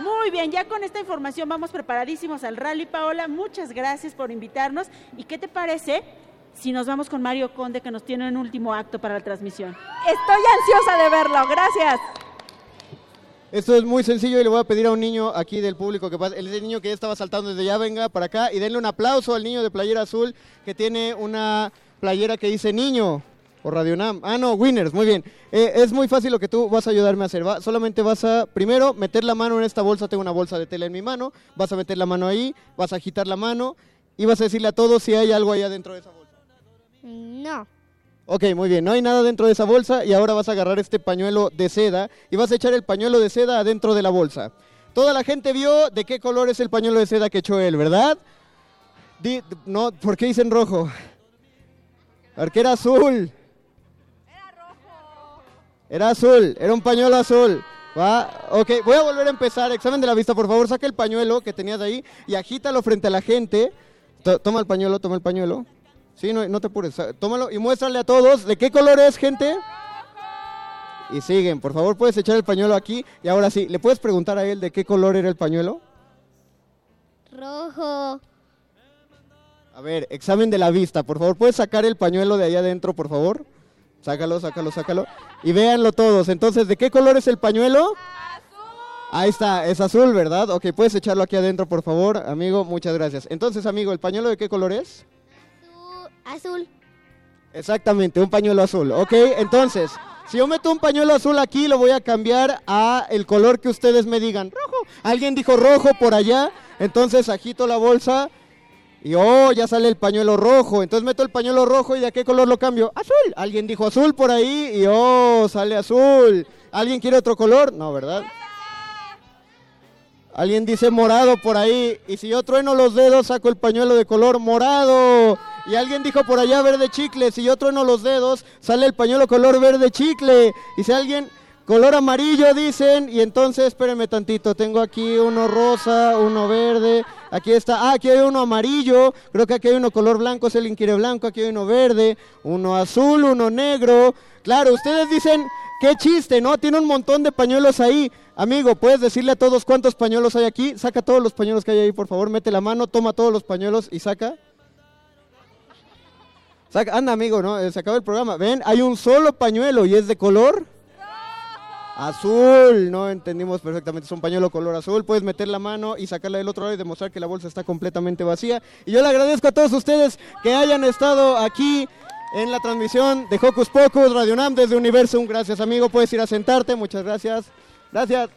Muy bien, ya con esta información vamos preparadísimos al rally, Paola. Muchas gracias por invitarnos. ¿Y qué te parece si nos vamos con Mario Conde, que nos tiene un último acto para la transmisión? Estoy ansiosa de verlo, gracias. Esto es muy sencillo y le voy a pedir a un niño aquí del público que pase, el niño que ya estaba saltando desde ya venga para acá y denle un aplauso al niño de playera azul que tiene una playera que dice niño o Radio Nam. Ah, no, Winners, muy bien. Eh, es muy fácil lo que tú vas a ayudarme a hacer. ¿va? Solamente vas a, primero, meter la mano en esta bolsa. Tengo una bolsa de tela en mi mano. Vas a meter la mano ahí, vas a agitar la mano y vas a decirle a todos si hay algo allá dentro de esa bolsa. No. Ok, muy bien, no hay nada dentro de esa bolsa y ahora vas a agarrar este pañuelo de seda y vas a echar el pañuelo de seda adentro de la bolsa. Toda la gente vio de qué color es el pañuelo de seda que echó él, ¿verdad? Di- no, ¿por qué dicen rojo? Porque era azul. Era azul, era un pañuelo azul. ¿Va? Ok, voy a volver a empezar. Examen de la vista, por favor, saca el pañuelo que tenías ahí y agítalo frente a la gente. To- toma el pañuelo, toma el pañuelo. Sí, no, no te apures. Tómalo y muéstrale a todos de qué color es, gente. Y siguen, por favor, puedes echar el pañuelo aquí. Y ahora sí, ¿le puedes preguntar a él de qué color era el pañuelo? Rojo. A ver, examen de la vista, por favor, ¿puedes sacar el pañuelo de allá adentro, por favor? Sácalo, sácalo, sácalo. Y véanlo todos. Entonces, ¿de qué color es el pañuelo? Ahí está, es azul, ¿verdad? Ok, puedes echarlo aquí adentro, por favor, amigo, muchas gracias. Entonces, amigo, ¿el pañuelo de qué color es? Azul. Exactamente, un pañuelo azul. Ok, entonces, si yo meto un pañuelo azul aquí, lo voy a cambiar a el color que ustedes me digan. Rojo. Alguien dijo rojo por allá, entonces agito la bolsa y oh, ya sale el pañuelo rojo. Entonces meto el pañuelo rojo y de qué color lo cambio? Azul. Alguien dijo azul por ahí y oh, sale azul. ¿Alguien quiere otro color? No, ¿verdad? Alguien dice morado por ahí. Y si yo trueno los dedos, saco el pañuelo de color morado. Y alguien dijo por allá verde chicle. Si yo trueno los dedos, sale el pañuelo color verde chicle. Y si alguien color amarillo dicen. Y entonces, espérenme tantito. Tengo aquí uno rosa, uno verde. Aquí está. Ah, aquí hay uno amarillo. Creo que aquí hay uno color blanco. Si alguien quiere blanco, aquí hay uno verde. Uno azul, uno negro. Claro, ustedes dicen. Qué chiste, ¿no? Tiene un montón de pañuelos ahí. Amigo, ¿puedes decirle a todos cuántos pañuelos hay aquí? Saca todos los pañuelos que hay ahí, por favor. Mete la mano, toma todos los pañuelos y saca. Saca, anda, amigo, ¿no? Eh, Se acabó el programa. Ven, hay un solo pañuelo y es de color azul. No entendimos perfectamente. Es un pañuelo color azul. Puedes meter la mano y sacarla del otro lado y demostrar que la bolsa está completamente vacía. Y yo le agradezco a todos ustedes que hayan estado aquí en la transmisión de Hocus Pocus, Radio Nam desde Universum. Gracias, amigo. Puedes ir a sentarte. Muchas gracias. Gracias.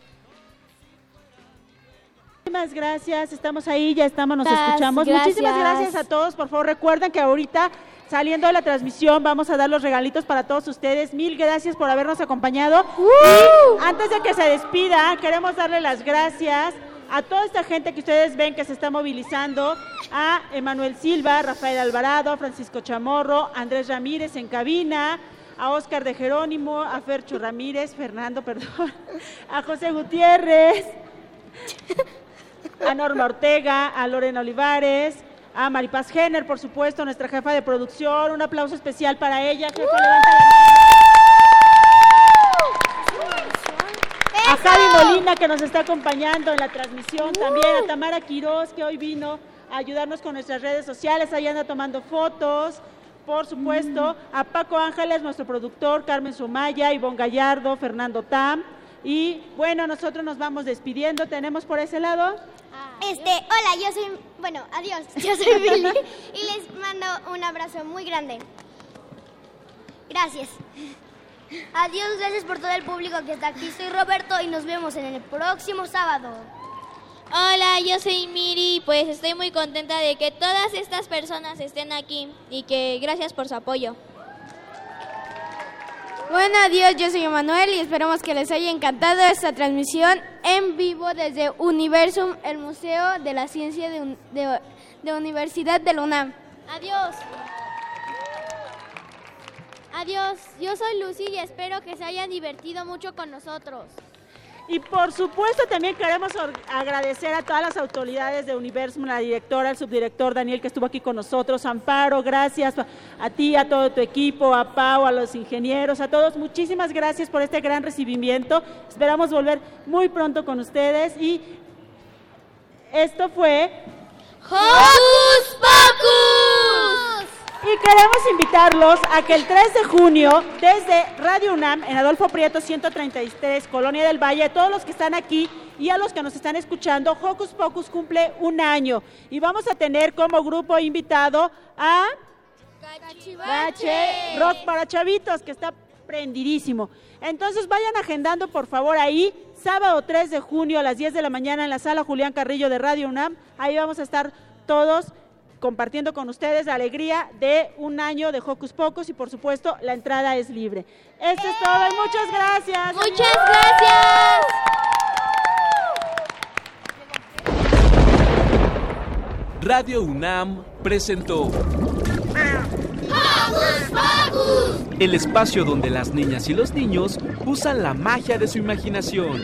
Muchísimas gracias, estamos ahí, ya estamos, nos Gracias, escuchamos. Muchísimas gracias. gracias a todos, por favor recuerden que ahorita saliendo de la transmisión vamos a dar los regalitos para todos ustedes. Mil gracias por habernos acompañado. Y antes de que se despida, queremos darle las gracias a toda esta gente que ustedes ven que se está movilizando, a Emanuel Silva, Rafael Alvarado, a Francisco Chamorro, Andrés Ramírez en cabina, a Oscar de Jerónimo, a Fercho Ramírez, Fernando, <laughs> perdón, a José Gutiérrez, a Norma Ortega, a Lorena Olivares, a Maripaz Jenner, por supuesto, nuestra jefa de producción. Un aplauso especial para ella. Jefa, levanta la mano. A Javi Molina, que nos está acompañando en la transmisión. También a Tamara Quiroz, que hoy vino a ayudarnos con nuestras redes sociales. Ahí anda tomando fotos. Por supuesto, a Paco Ángeles, nuestro productor, Carmen Sumaya, Ivonne Gallardo, Fernando Tam. Y bueno, nosotros nos vamos despidiendo. ¿Tenemos por ese lado? Este, hola, yo soy, bueno, adiós, <laughs> yo soy Billy y les mando un abrazo muy grande. Gracias. Adiós, gracias por todo el público que está aquí. Soy Roberto y nos vemos en el próximo sábado. Hola, yo soy Miri, pues estoy muy contenta de que todas estas personas estén aquí y que gracias por su apoyo. Bueno, adiós, yo soy Emanuel y esperamos que les haya encantado esta transmisión en vivo desde Universum, el Museo de la Ciencia de- de Universidad de la UNAM. Adiós. Adiós, yo soy Lucy y espero que se hayan divertido mucho con nosotros. Y por supuesto también queremos agradecer a todas las autoridades de Universum, la directora, el subdirector Daniel que estuvo aquí con nosotros, Amparo, gracias a ti, a todo tu equipo, a Pau, a los ingenieros, a todos, muchísimas gracias por este gran recibimiento. Esperamos volver muy pronto con ustedes y esto fue ¡Hocus Pocus! Y queremos invitarlos a que el 3 de junio, desde Radio UNAM, en Adolfo Prieto 133, Colonia del Valle, a todos los que están aquí y a los que nos están escuchando, Hocus Pocus cumple un año. Y vamos a tener como grupo invitado a Bache Rock para Chavitos, que está prendidísimo. Entonces vayan agendando por favor ahí, sábado 3 de junio a las 10 de la mañana en la sala Julián Carrillo de Radio UNAM. Ahí vamos a estar todos compartiendo con ustedes la alegría de un año de Hocus Pocus y por supuesto la entrada es libre. Esto es todo y muchas gracias. Muchas gracias. Radio UNAM presentó ¡Hocus Pocus! el espacio donde las niñas y los niños usan la magia de su imaginación.